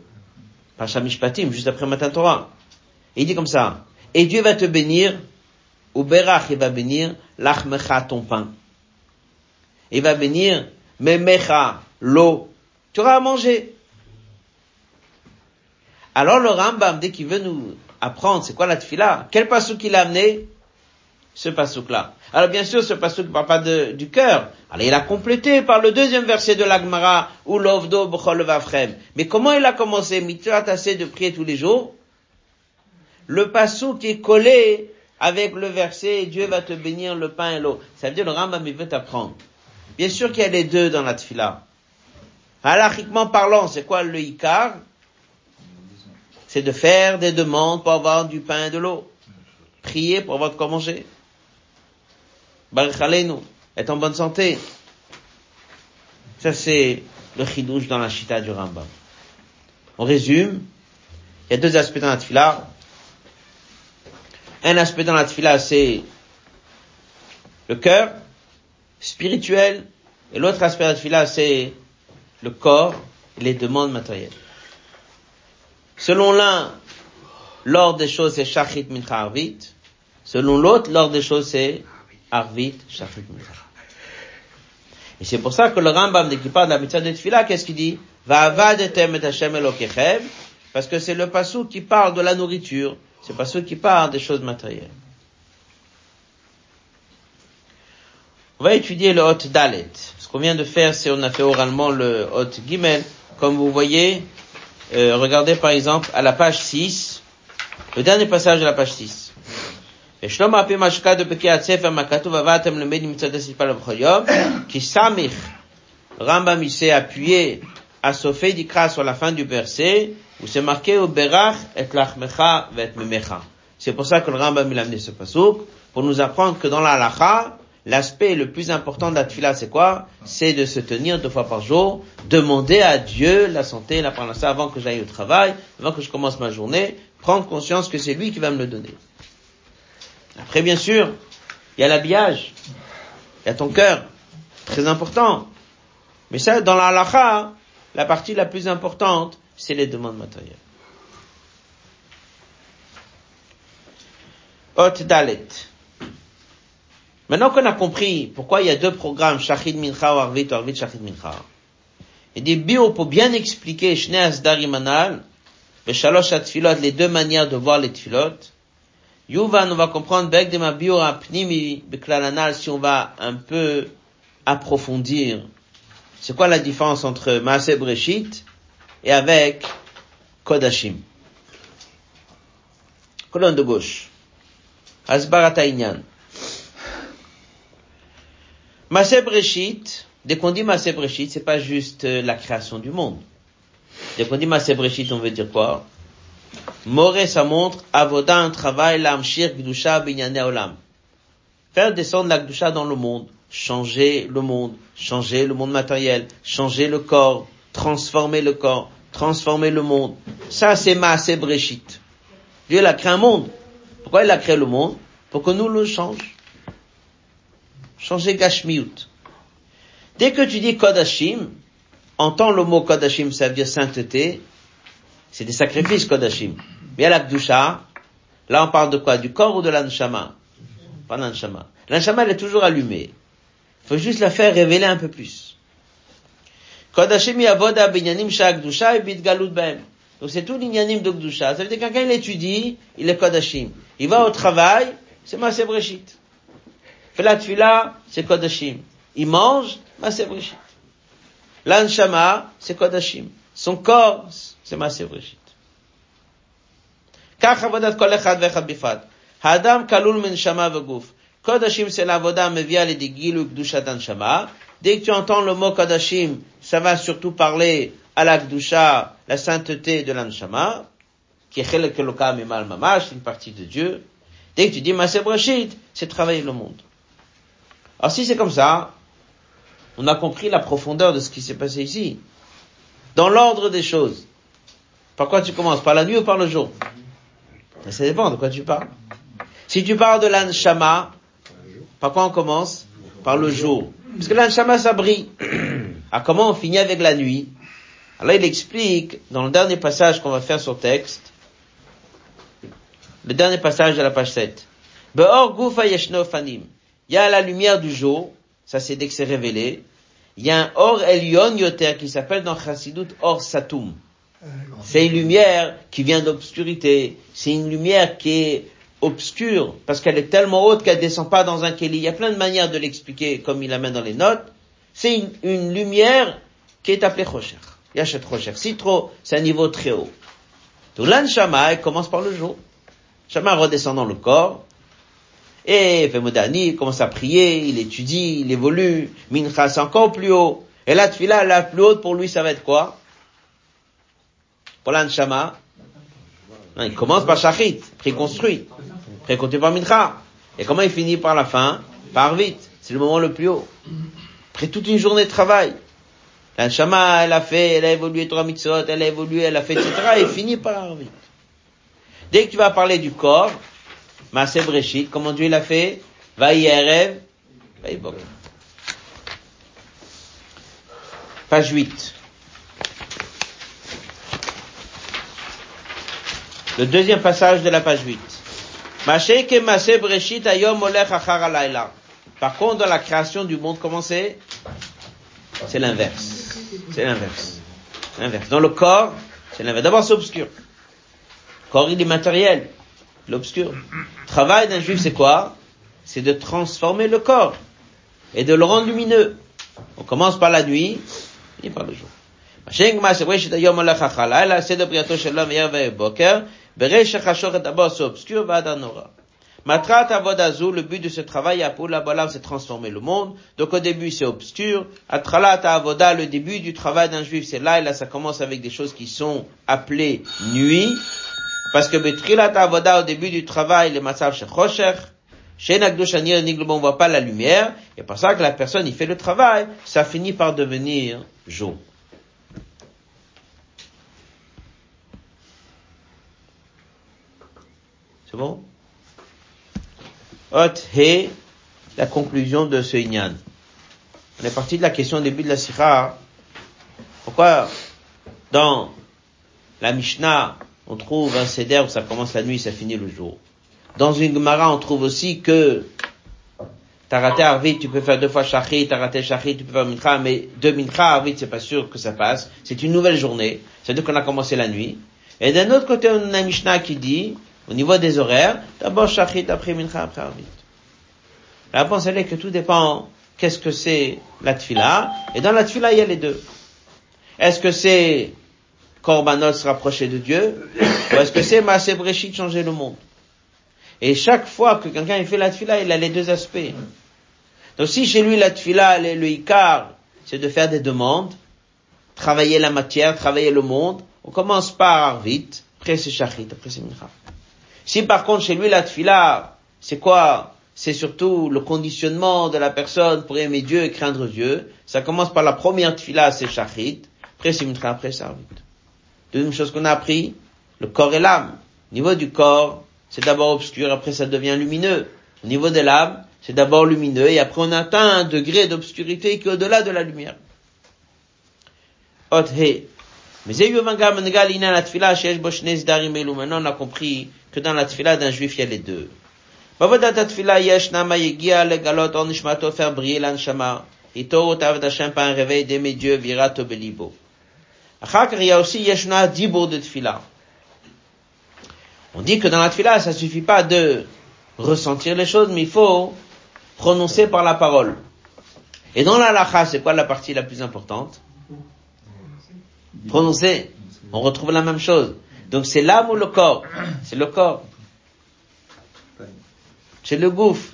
Pacha Mishpatim, juste après Matin Torah. il dit comme ça, et Dieu va te bénir, ou Berach, il va bénir, l'achmecha, ton pain. Il va bénir, memecha, l'eau. Tu auras à manger. Alors le Rambam, dès qu'il veut nous apprendre c'est quoi la tefila, quel passou qu'il a amené? Ce passouk-là. Alors bien sûr, ce passouk ne parle pas du cœur. Alors il a complété par le deuxième verset de l'Agmara, ou l'ovdo b'chol vafrem. Mais comment il a commencé? Mitzvah assez de prier tous les jours? Le passouk est collé avec le verset Dieu va te bénir le pain et l'eau. Ça veut dire le Rambam il veut t'apprendre. Bien sûr qu'il y a les deux dans la tfila. Halachiquement parlant, c'est quoi le ikar C'est de faire des demandes pour avoir du pain et de l'eau. Prier pour avoir de quoi manger. Baruch est en bonne santé. Ça, c'est le chidouche dans la chita du Rambam. On résume. Il y a deux aspects dans la tfila. Un aspect dans la tfila, c'est le cœur spirituel. Et l'autre aspect de la tfila, c'est le corps et les demandes matérielles. Selon l'un, l'ordre des choses, c'est shachit mincha arvit. Selon l'autre, l'ordre des choses, c'est Arvit Shafrit Et c'est pour ça que le Rambam, dès qu'il parle de la mitzvah de Tfila, qu'est-ce qu'il dit? Va'avadetem et Hashem parce que c'est le passou qui parle de la nourriture, c'est le passou qui parle des choses matérielles. On va étudier le Hot Dalet. Ce qu'on vient de faire, c'est on a fait oralement le Hot Gimel. Comme vous voyez, euh, regardez par exemple à la page 6, le dernier passage de la page 6. ושלמה על פי מה שכתוב בקריאת ספר, מה כתוב עבדתם למד מצוות הסיפה בכל יום, כי סמיך, Rambam il s'est appuyé à Sophie d'Ikra sur la fin du verset, où c'est marqué au Berach et lachmecha et memecha. C'est pour ça que le Rambam il a amené ce pasuk, pour nous apprendre que dans la halacha, l'aspect le plus important de la tfila, c'est quoi? C'est de se tenir deux fois par jour, demander à Dieu la santé, la parnassa avant que j'aille au travail, avant que je commence ma journée, prendre conscience que c'est lui qui va me le donner. Après, bien sûr, il y a l'habillage, il y a ton cœur, très important. Mais ça, dans la halakha, la partie la plus importante, c'est les demandes matérielles. Hot Dalet. Maintenant qu'on a compris pourquoi il y a deux programmes, Shachid Mincha ou Arvit ou Arvit Shachid Mincha, il dit bio pour bien expliquer Shneas Darimanal, le Shalosh Atfilot, les deux manières de voir les Tfilot, Yuvan, on va comprendre si on va un peu approfondir. C'est quoi la différence entre Maaseh Breshit et avec Kodashim? Colonne de gauche. Asbarata Inyan. Maaseh Breshit, dès qu'on dit Maaseh Breshit, c'est pas juste la création du monde. Dès qu'on dit on veut dire quoi? Moré, ça montre, avoda, un travail, l'amshir, gdusha, binyane olam. Faire descendre la gdusha dans le monde, changer le monde, changer le monde matériel, changer le corps, transformer le corps, transformer le monde. Ça, c'est Maasé Breshit. Dieu, a créé un monde. Pourquoi il a créé le monde? Pour que nous le changions. Changer Gashmiut. Dès que tu dis Kodashim, entends le mot Kodashim, ça veut dire sainteté, C'est des sacrifices Kodashim. Mais à la là on parle de quoi Du corps ou de l'anshama Pas l'anshama. L'anshama elle est toujours allumée. Il faut juste la faire révéler un peu plus. Kodashim yavoda binyanim et bitgalut Donc c'est tout l'inyanim de Gdusha. Ça veut dire que quand il étudie, il est Kodashim. Il va au travail, c'est Masé Breshit. Fait la tfila, c'est Kodashim. Il mange, Masé Breshit. L'anshama, c'est Kodashim. Son corps, c'est Masé Breshit. כך עבודת כל אחד ואחד בפרט. האדם כלול מנשמה וגוף. קודשים c'est l'avoda מביאה לידי גילוי קדושת הנשמה. Dès que tu entends le mot Kodashim, ça va surtout parler à la Kdusha, la sainteté de l'Anshama, qui est et Mal Mamash, une partie de Dieu. Dès que tu dis Brashid, c'est travailler le monde. Alors si c'est comme ça, on a compris la profondeur de ce qui s'est passé ici. Dans l'ordre des choses. Par quoi tu commences? Par la nuit ou par le jour? Ça dépend de quoi tu parles. Si tu parles de l'anshama, par quoi on commence? Par le jour. Parce que l'anshama, ça brille. À comment on finit avec la nuit Alors il explique, dans le dernier passage qu'on va faire sur texte, le dernier passage de la page 7. fanim. Il y a la lumière du jour, ça c'est dès que c'est révélé. Il y a un Or Elion Yoter qui s'appelle dans Chassidut Or Satum. C'est une lumière qui vient d'obscurité. C'est une lumière qui est obscure parce qu'elle est tellement haute qu'elle descend pas dans un keli. Il y a plein de manières de l'expliquer comme il amène dans les notes. C'est une, lumière qui est appelée Rocher. Yachet Rocher. Si trop, c'est un niveau très haut. Donc l'Anshama, commence par le jour. Shama redescend dans le corps. Et Femodani commence à prier, il étudie, il évolue. Mincha, c'est encore plus haut. Et la tfila, la plus haute pour lui, ça va être quoi? Pour l'Anshama, il commence par Shachit, après il construit, après il continue par Mincha. Et comment il finit par la fin? Par vite. C'est le moment le plus haut. Après toute une journée de travail. La elle a fait, elle a évolué trois mitzvot, elle a évolué, elle a fait, etc. Et finit par vite. Dès que tu vas parler du corps, Maaseh Breshit, comment Dieu l'a fait? Vaïerev, Vaïbok. Page 8. Le deuxième passage de la page 8. Breshit ayom olech achar par contre, dans la création du monde, comment c'est? C'est l'inverse. C'est l'inverse. L'inverse. Dans le corps, c'est l'inverse. D'abord, c'est obscur. Corps, il est matériel. L'obscur. Travail d'un juif, c'est quoi? C'est de transformer le corps et de le rendre lumineux. On commence par la nuit et par le jour. Matrat Avodazou, le but de ce travail à Poula c'est transformer le monde. Donc au début c'est obscur. Atralat Avoda, le début du travail d'un juif, c'est là, et là ça commence avec des choses qui sont appelées nuit. Parce que Betrilat Avoda, au début du travail, le Matzav Shechosher, chez Nagdoshanir, on voit pas la lumière, et pour ça que la personne, il fait le travail, ça finit par devenir jour. C'est bon? Hot He, la conclusion de ce Inyan. On est parti de la question au début de la Sikha. Pourquoi dans la Mishnah, on trouve un Seder où ça commence la nuit, ça finit le jour? Dans une Gemara, on trouve aussi que t'as raté Arvit, tu peux faire deux fois Shachrit, t'as raté Shachrit, tu peux faire Mincha, mais deux Mincha, Arvit, c'est pas sûr que ça passe. C'est une nouvelle journée. C'est-à-dire qu'on a commencé la nuit. Et d'un autre côté, on a Mishnah qui dit, au niveau des horaires, d'abord Shachit, après Mincha, après Arvit. La réponse, elle est que tout dépend qu'est-ce que c'est la tfila. Et dans la tfila, il y a les deux. Est-ce que c'est Korbanot se rapprocher de Dieu, ou est-ce que c'est Maaseh changer le monde? Et chaque fois que quelqu'un fait la tfila, il a les deux aspects. Donc si chez lui la tfila, le ikar, c'est de faire des demandes, travailler la matière, travailler le monde, on commence par Arvit, après c'est Shachit, après c'est Mincha. Si par contre chez lui la tfila, c'est quoi? C'est surtout le conditionnement de la personne pour aimer Dieu et craindre Dieu. Ça commence par la première tfila, c'est shachit. Après c'est mitra, après c'est Deuxième chose qu'on a appris, le corps et l'âme. Au niveau du corps, c'est d'abord obscur, après ça devient lumineux. Au niveau de l'âme, c'est d'abord lumineux et après on atteint un degré d'obscurité qui est au-delà de la lumière. Maintenant on a compris que dans la tfila d'un juif, il y a les deux. Faire briller l'anshama. Ito Tavad Hashem par un réveil d'aimer Dieu vira tobelibo. Achakar, il y a aussi Yeshna Dibour de Tfila. On dit que dans la Tfila, ça suffit pas de ressentir les choses, mais il faut prononcer par la parole. Et dans la lacha, c'est quoi la partie la plus importante? Prononcer. On retrouve la même chose. Donc c'est l'âme ou le corps? C'est le corps. C'est le gouffre.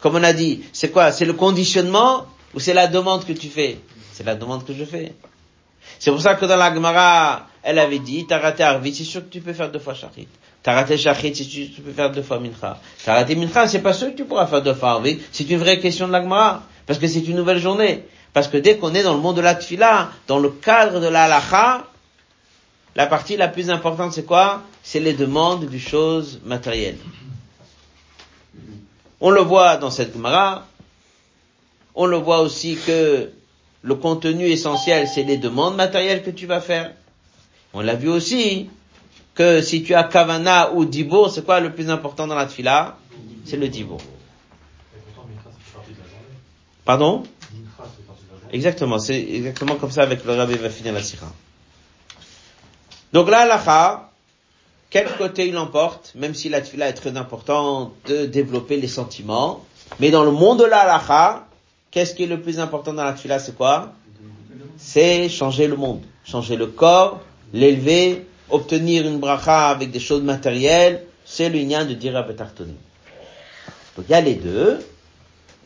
Comme on a dit, c'est quoi? C'est le conditionnement ou c'est la demande que tu fais? C'est la demande que je fais. C'est pour ça que dans la Gemara, elle avait dit, t'as raté Arvit, c'est sûr que tu peux faire deux fois Shachit. T'as raté Shachit, c'est sûr que tu peux faire deux fois Mincha. T'as raté Mincha, c'est pas sûr que tu pourras faire deux fois Arvit. C'est une vraie question de la Gemara. Parce que c'est une nouvelle journée. Parce que dès qu'on est dans le monde de la Tfila, dans le cadre de la halacha, la partie la plus importante c'est quoi? C'est les demandes du choses matérielles. On le voit dans cette Gemara. On le voit aussi que le contenu essentiel, c'est les demandes matérielles que tu vas faire. On l'a vu aussi que si tu as Kavana ou Dibo, c'est quoi le plus important dans la Tfila C'est le Dibo. Pardon? Exactement, c'est exactement comme ça avec le rabbi va finir la sira. Donc là, la quel côté il emporte, même si la tfila est très important de développer les sentiments, mais dans le monde de la qu'est-ce qui est le plus important dans la tfila, c'est quoi? C'est changer le monde, changer le corps, l'élever, obtenir une bracha avec des choses matérielles, c'est l'union de dire Betartonim. Donc il y a les deux,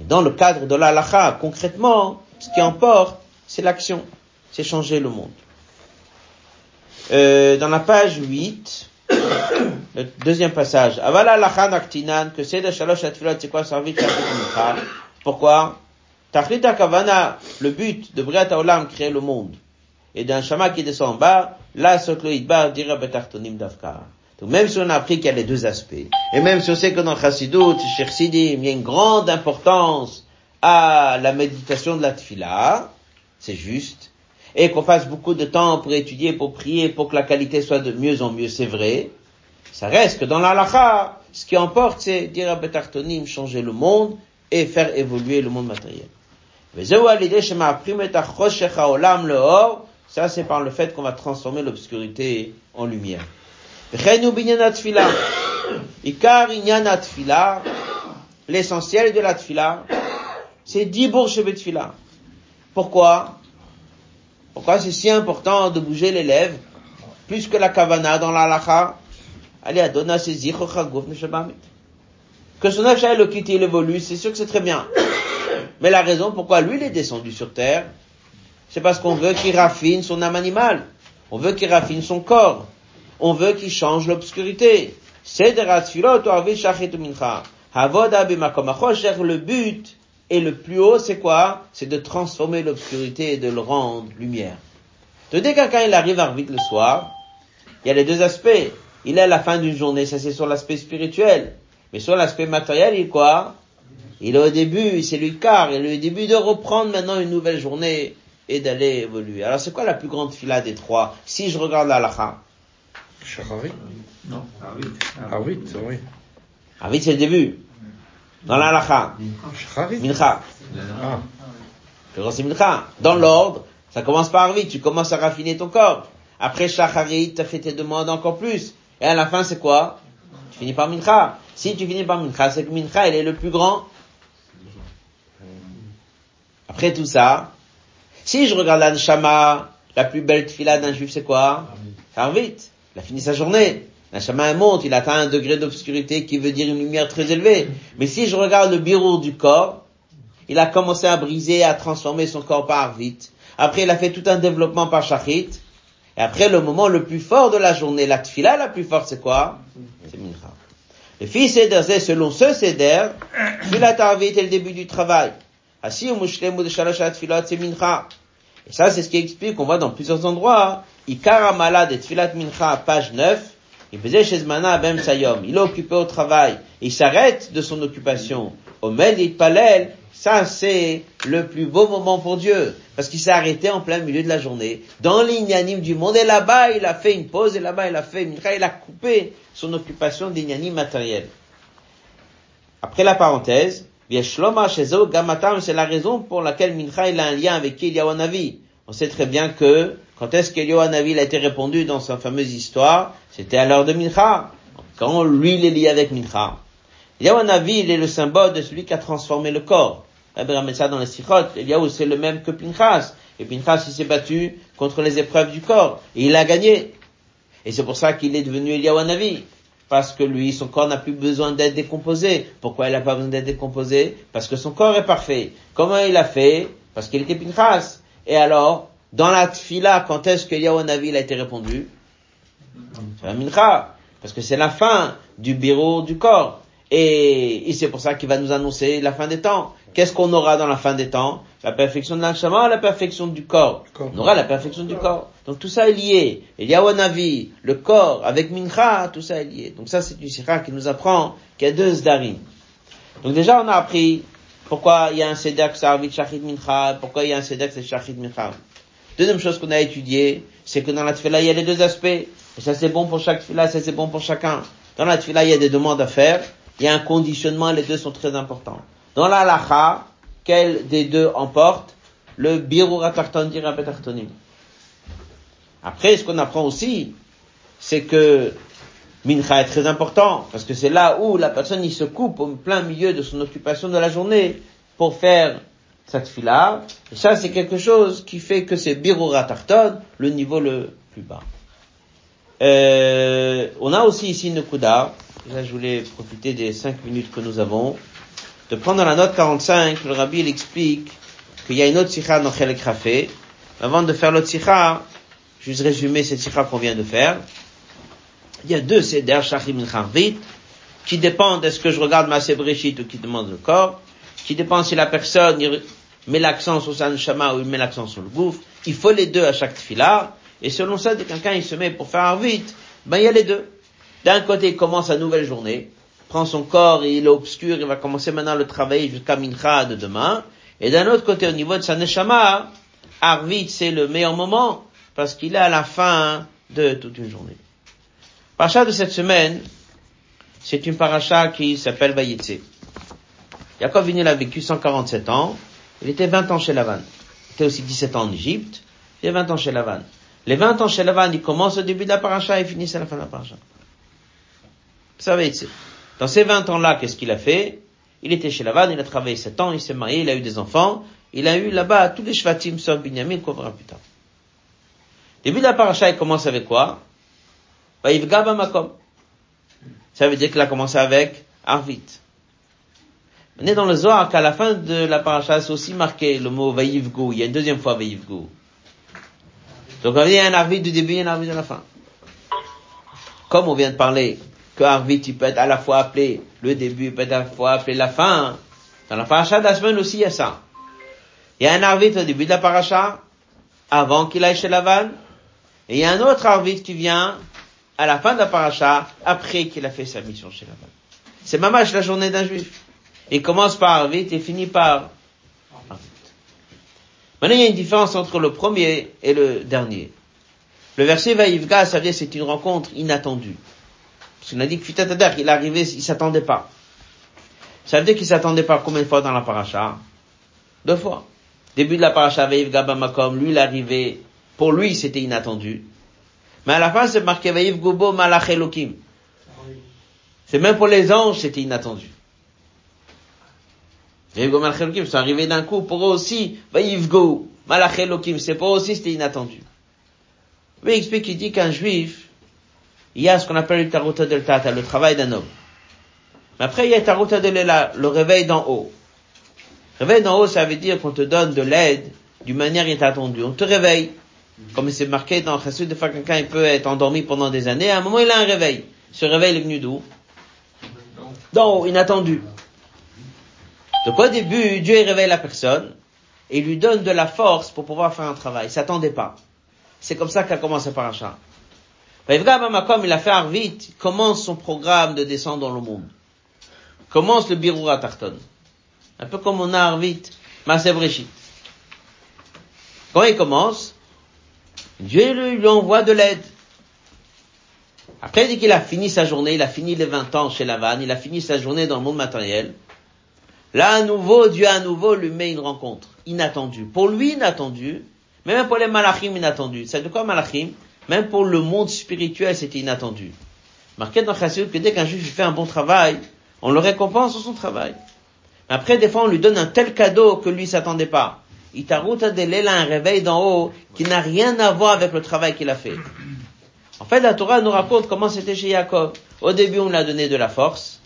et dans le cadre de la concrètement, ce qui emporte, c'est l'action, c'est changer le monde. Euh, dans la page 8, le deuxième passage, Avala lachan aktinan, que c'est de shalosh c'est quoi servir Pourquoi? Tachlita kavana, le but de Briat Olam, créer le monde. Et d'un shama qui descend en bas, la sokloïd bar dira betartonim davka. Donc même si on a appris qu'il y a les deux aspects, et même si on sait que dans Chassidut, Sidim, il y a une grande importance à la méditation de la tfila, c'est juste, et qu'on fasse beaucoup de temps pour étudier, pour prier, pour que la qualité soit de mieux en mieux, c'est vrai. Ça reste que dans la ce qui emporte, c'est dire à Betartonim, changer le monde et faire évoluer le monde matériel. Ça, c'est par le fait qu'on va transformer l'obscurité en lumière. L'essentiel de la tfila, c'est Dibur Shebetfila. Pourquoi? Pourquoi c'est si important de bouger les lèvres plus que la kavana dans la lacha Allez, adonna Que son affaire le quitte, il évolue, c'est sûr que c'est très bien. Mais la raison pourquoi lui il est descendu sur terre, c'est parce qu'on veut qu'il raffine son âme animale. On veut qu'il raffine son corps. On veut qu'il change l'obscurité. C'est de Le but, et le plus haut, c'est quoi? C'est de transformer l'obscurité et de le rendre lumière. De dès que quand il arrive à vite le soir, il y a les deux aspects. Il est à la fin d'une journée, ça c'est sur l'aspect spirituel. Mais sur l'aspect matériel, il est quoi? Il est au début, c'est le quart, il est le début de reprendre maintenant une nouvelle journée et d'aller évoluer. Alors c'est quoi la plus grande fila des trois? Si je regarde la lacha. Non. Arvit, oui. Arvit c'est le début. Dans la lacha. Mincha. Ah. c'est mincha. Dans l'ordre, ça commence par vite, tu commences à raffiner ton corps. Après shacharit, tu as fait tes demandes encore plus. Et à la fin, c'est quoi? Tu finis par mincha. Si tu finis par mincha, c'est que mincha, il est le plus grand. Après tout ça, si je regarde la la plus belle fila d'un juif, c'est quoi? Vite. Il a fini sa journée. Un chemin monte, il atteint un degré d'obscurité qui veut dire une lumière très élevée. Mais si je regarde le bureau du corps, il a commencé à briser, à transformer son corps par vite. Après, il a fait tout un développement par shachit. Et après, le moment le plus fort de la journée, la tfila la plus forte, c'est quoi? C'est mincha. Le fils seder, selon ce seder, tfila tarvit est le début du travail. Assis ou mushlemu de shalosh tfilot, c'est mincha. Et ça, c'est ce qui explique, on voit dans plusieurs endroits, Ikara malade et tfilat mincha, page 9, il faisait chez Bem Sayom. Il est occupé au travail. Il s'arrête de son occupation. Omed Palel, Ça, c'est le plus beau moment pour Dieu, parce qu'il s'est arrêté en plein milieu de la journée, dans l'inanime du monde, et là-bas, il a fait une pause, et là-bas, il a fait une il a coupé son occupation d'inanime matériel. Après la parenthèse, c'est la raison pour laquelle Mincha il a un lien avec Eliyahu On sait très bien que quand est-ce qu'Eliyahu a été répondu dans sa fameuse histoire, c'était à l'heure de Mincha, quand lui il est lié avec Mincha. Eliyahu il est le symbole de celui qui a transformé le corps. Rabbi met ça dans les Sichot. Eliyahu c'est le même que Pinchas. Et Pinchas il s'est battu contre les épreuves du corps. Et il a gagné. Et c'est pour ça qu'il est devenu Eliyahu parce que lui, son corps n'a plus besoin d'être décomposé. Pourquoi il n'a pas besoin d'être décomposé? Parce que son corps est parfait. Comment il a fait? Parce qu'il était Pinchas. Et alors, dans la tfila, quand est-ce que Yahweh a été répondu? C'est la mincha. Parce que c'est la fin du bureau du corps. Et, c'est pour ça qu'il va nous annoncer la fin des temps. Qu'est-ce qu'on aura dans la fin des temps? La perfection de l'anshama, la perfection du corps. On aura la perfection du corps. Donc tout ça est lié. Et Yawanavi, le corps, avec Mincha, tout ça est lié. Donc ça c'est du sikha qui nous apprend qu'il y a deux zdarim. Donc déjà on a appris pourquoi il y a un sedek c'est shachid mincha, pourquoi il y a un sedek c'est shachid mincha? Deuxième chose qu'on a étudié, c'est que dans la tefila il y a les deux aspects. Et ça c'est bon pour chaque tefila, ça c'est bon pour chacun. Dans la tefila il y a des demandes à faire, il y a un conditionnement, les deux sont très importants. Dans la lacha, quel des deux emporte? Le birur atarton dira Après, ce qu'on apprend aussi, c'est que mincha est très important, parce que c'est là où la personne il se coupe au plein milieu de son occupation de la journée pour faire cette fila. Et ça, c'est quelque chose qui fait que c'est birur atarton, le niveau le plus bas. Euh, on a aussi ici une kuda. Là, je voulais profiter des cinq minutes que nous avons de prendre la note 45, le rabbi il explique qu'il y a une autre sikha dans Chelek Rafé. Avant de faire l'autre sikha, vais résumer cette sikha qu'on vient de faire. Il y a deux seder shachim charvit qui dépendent est-ce que je regarde ma sébrechit ou qui demande le corps, qui dépend si la personne met l'accent sur sa neshama ou il met l'accent sur le gouffre. Il faut les deux à chaque tefillah. Et selon ça, quelqu'un il se met pour faire vite, ben il y a les deux. D'un côté, il commence sa nouvelle journée, prend son corps et il est obscur, il va commencer maintenant le travail jusqu'à Mincha de demain. Et d'un autre côté, au niveau de sa Neshama, Arvit, c'est le meilleur moment, parce qu'il est à la fin de toute une journée. Paracha de cette semaine, c'est une paracha qui s'appelle Vayetse. Yaakov il a vécu 147 ans, il était 20 ans chez Lavan. Il était aussi 17 ans en Égypte, il est 20 ans chez Lavan. Les 20 ans chez Lavan, ils commencent au début de la paracha et finissent à la fin de la paracha. Ça Vayetse. Dans ces 20 ans-là, qu'est-ce qu'il a fait? Il était chez Lavan, il a travaillé 7 ans, il s'est marié, il a eu des enfants, il a eu là-bas tous les shvatim sauf Binyamin qu'on verra plus tard. Début de la paracha, il commence avec quoi? Ça veut dire qu'il a commencé avec Arvit. On est dans le Zohar qu'à la fin de la paracha, c'est aussi marqué le mot Vaïvgo. Il y a une deuxième fois Vaïvgo. Donc y a un Arvit du début et un Arvit de la fin. Comme on vient de parler que Arvit, il peut être à la fois appelé le début, peut être à la fois appelé la fin. Dans la paracha de la semaine aussi, il y a ça. Il y a un Arvit au début de la paracha, avant qu'il aille chez Laval, et il y a un autre Arvit qui vient à la fin de la paracha, après qu'il a fait sa mission chez Laval. C'est mamash la journée d'un juif. Il commence par Arvit et finit par. Maintenant, il y a une différence entre le premier et le dernier. Le verset Vaïvga, ça veut dire c'est une rencontre inattendue. Parce qu'on a dit que Fitatadar, il arrivé, il s'attendait pas. Ça veut dire qu'il s'attendait pas combien de fois dans la paracha? Deux fois. Début de la paracha, Veïv Gabamakom, lui, arrivé, pour lui, c'était inattendu. Mais à la fin, c'est marqué Veïv Gobo Malach Elokim. C'est même pour les anges, c'était inattendu. Veïv Go Malach Elokim, c'est arrivé d'un coup, pour eux aussi, Veïv Go Malach Elokim, c'est pour eux aussi, c'était inattendu. il explique, il dit qu'un juif, il y a ce qu'on appelle le tarota del tata, le travail d'un homme. Mais après, il y a le tarota del le réveil d'en haut. Réveil d'en haut, ça veut dire qu'on te donne de l'aide d'une manière inattendue. On te réveille. Comme c'est marqué dans Chassid, des fois quelqu'un peut être endormi pendant des années, à un moment il a un réveil. Ce réveil est venu d'où? D'en haut, inattendu. Donc au début, Dieu réveille la personne et lui donne de la force pour pouvoir faire un travail. Il s'attendait pas. C'est comme ça qu'a commencé par achat. Comme il a fait Arvit, commence son programme de descendre dans le monde. Commence le Birura Tarton. Un peu comme on a Arvit, Masevreshi. Quand il commence, Dieu lui envoie de l'aide. Après, dès qu'il a fini sa journée, il a fini les 20 ans chez Lavan, il a fini sa journée dans le monde matériel, là, à nouveau, Dieu à nouveau lui met une rencontre inattendue. Pour lui, inattendue, même pour les malachim, inattendue. C'est de quoi malachim? Même pour le monde spirituel, c'était inattendu. Marqué dans Chassidut que dès qu'un juif fait un bon travail, on le récompense sur son travail. Après, des fois, on lui donne un tel cadeau que lui s'attendait pas. Il t'a là un réveil d'en haut qui n'a rien à voir avec le travail qu'il a fait. En fait, la Torah nous raconte comment c'était chez Jacob. Au début, on lui a donné de la force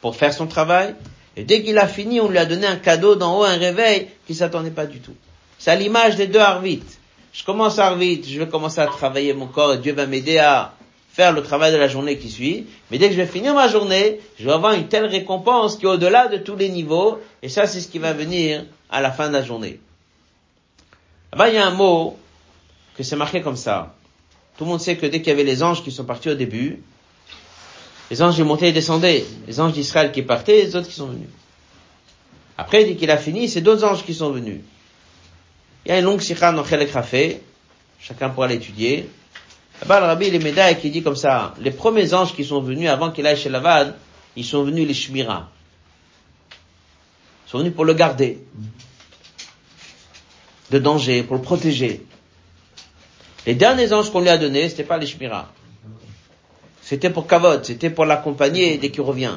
pour faire son travail. Et dès qu'il a fini, on lui a donné un cadeau d'en haut, un réveil qui s'attendait pas du tout. C'est à l'image des deux Arvit. Je commence vite, je vais commencer à travailler mon corps et Dieu va m'aider à faire le travail de la journée qui suit. Mais dès que je vais finir ma journée, je vais avoir une telle récompense qui est au-delà de tous les niveaux. Et ça, c'est ce qui va venir à la fin de la journée. Là-bas, il y a un mot que c'est marqué comme ça. Tout le monde sait que dès qu'il y avait les anges qui sont partis au début, les anges ils montaient et descendaient. Les anges d'Israël qui partaient les autres qui sont venus. Après, dès qu'il a fini, c'est d'autres anges qui sont venus. Il y a une longue sikha dans Chelek Rafé. Chacun pourra l'étudier. Là-bas, le rabbi, il est qui dit comme ça, les premiers anges qui sont venus avant qu'il aille chez Lavad, ils sont venus les Shmira. Ils sont venus pour le garder. De danger, pour le protéger. Les derniers anges qu'on lui a donnés, c'était pas les Shmira. C'était pour Kavod, c'était pour l'accompagner dès qu'il revient.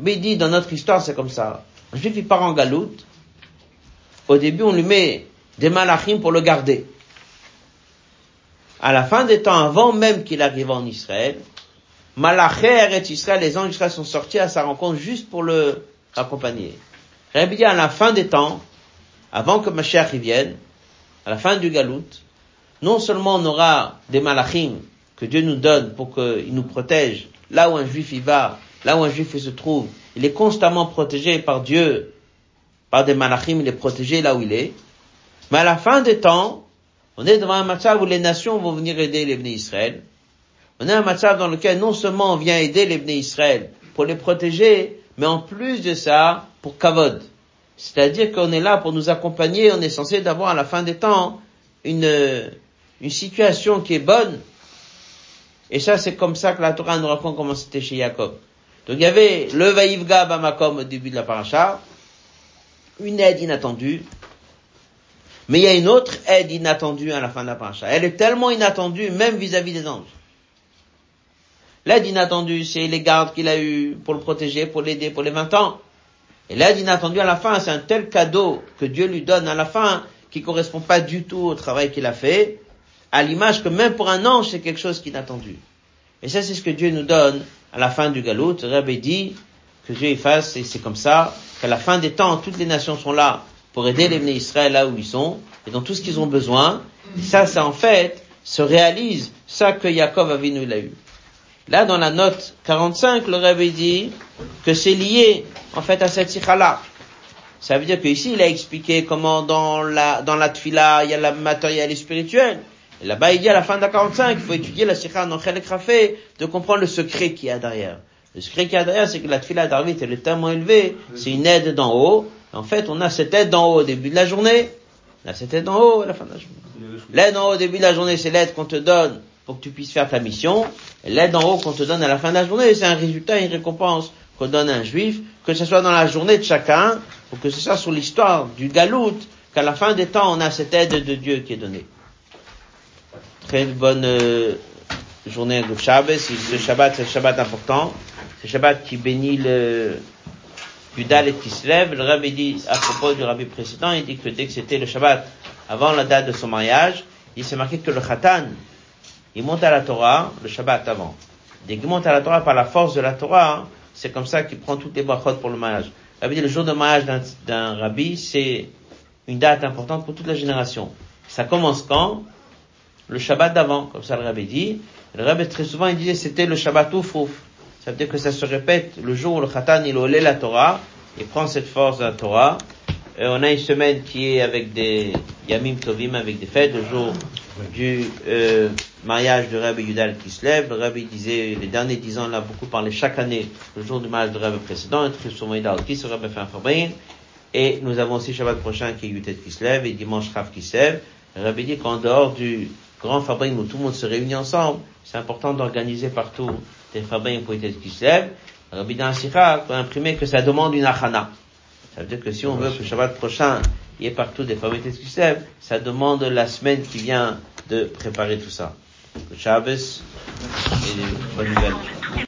Mais il dit, dans notre histoire, c'est comme ça. Un juif, il part en galoute. Au début, on lui met des malachim pour le garder. À la fin des temps, avant même qu'il arrive en Israël, Malacher et Israël, les anges d'Israël sont sortis à sa rencontre juste pour le accompagner. Rabbi dit à la fin des temps, avant que Mashiach vienne, à la fin du galout, non seulement on aura des malachim que Dieu nous donne pour qu'il nous protège, là où un juif y va, là où un juif se trouve, il est constamment protégé par Dieu, par des malachim, il est protégé là où il est. Mais à la fin des temps, on est devant un match où les nations vont venir aider les Bnei Israël. On est un match dans lequel non seulement on vient aider les Bnei Israël pour les protéger, mais en plus de ça, pour Kavod. C'est-à-dire qu'on est là pour nous accompagner, on est censé d'avoir à la fin des temps une, une situation qui est bonne. Et ça, c'est comme ça que la Torah nous raconte comment c'était chez Jacob. Donc il y avait le Vaïvga Bamakom au début de la paracha, une aide inattendue, mais il y a une autre aide inattendue à la fin de la paracha. Elle est tellement inattendue, même vis-à-vis des anges. L'aide inattendue, c'est les gardes qu'il a eu pour le protéger, pour l'aider pour les 20 ans. Et l'aide inattendue à la fin, c'est un tel cadeau que Dieu lui donne à la fin qui correspond pas du tout au travail qu'il a fait, à l'image que même pour un ange, c'est quelque chose qui est inattendu. Et ça, c'est ce que Dieu nous donne à la fin du galout. Rabbi dit que Dieu efface, et c'est comme ça, qu'à la fin des temps, toutes les nations sont là pour aider les Bnei Israël là où ils sont, et dans tout ce qu'ils ont besoin. Ça, ça en fait, se réalise, ça que Jacob avait nous l'a eu. Là, dans la note 45, le Rabbi dit que c'est lié, en fait, à cette sikha-là. Ça veut dire qu'ici, il a expliqué comment dans la, dans la tfila, il y a la matériel et spirituel. Et là-bas, il dit à la fin de la 45, il faut étudier la sikha dans Chelek Rafé, de comprendre le secret qu'il y a derrière. Le secret qu'il y a derrière, c'est que la tfila d'Arvit, elle est tellement élevée, c'est une aide d'en haut. En fait, on a cette aide d'en haut au début de la journée, on a cette aide d'en haut à la fin de la journée. L'aide en haut au début de la journée, c'est l'aide qu'on te donne pour que tu puisses faire ta mission. L'aide en haut qu'on te donne à la fin de la journée, c'est un résultat, une récompense qu'on donne à un juif, que ce soit dans la journée de chacun, ou que ce soit sur l'histoire du galout, qu'à la fin des temps, on a cette aide de Dieu qui est donnée. Très bonne euh, journée de Shabbat. Le Shabbat, c'est un Shabbat important. C'est Shabbat qui bénit le Dalet qui se lève. Le rabbi dit, à propos du rabbi précédent, il dit que dès que c'était le Shabbat, avant la date de son mariage, il s'est marqué que le Khatan, il monte à la Torah le Shabbat avant. Dès qu'il monte à la Torah par la force de la Torah, c'est comme ça qu'il prend toutes les brachot pour le mariage. Le jour de mariage d'un rabbi, c'est une date importante pour toute la génération. Ça commence quand? Le Shabbat d'avant, comme ça le rabbi dit. Le rabbi très souvent il disait c'était le Shabbat ouf ça veut dire que ça se répète le jour où le Khatan il olé la Torah, il prend cette force de la Torah. Et on a une semaine qui est avec des Yamim Tovim, avec des fêtes, le jour du euh, mariage de Rabbi Yudal qui se lève. Le Rabbi disait, les derniers dix ans, a beaucoup parlé chaque année, le jour du mariage de Rabbi précédent, et très souvent il a ce Rabbi fait. Et nous avons aussi Shabbat prochain qui est Yutet qui se lève, et dimanche Rav qui se lève. Le Rabbi dit qu'en dehors du grand Fabrin où tout le monde se réunit ensemble, c'est important d'organiser partout des Fabrin pour Yutet qui se lève. Le Rabbi dans a imprimé que ça demande une achana. Ça veut dire que si on veut que Shabbat prochain, il y ait partout des se lèvent, ça demande la semaine qui vient de préparer tout ça. Le Shabbos et.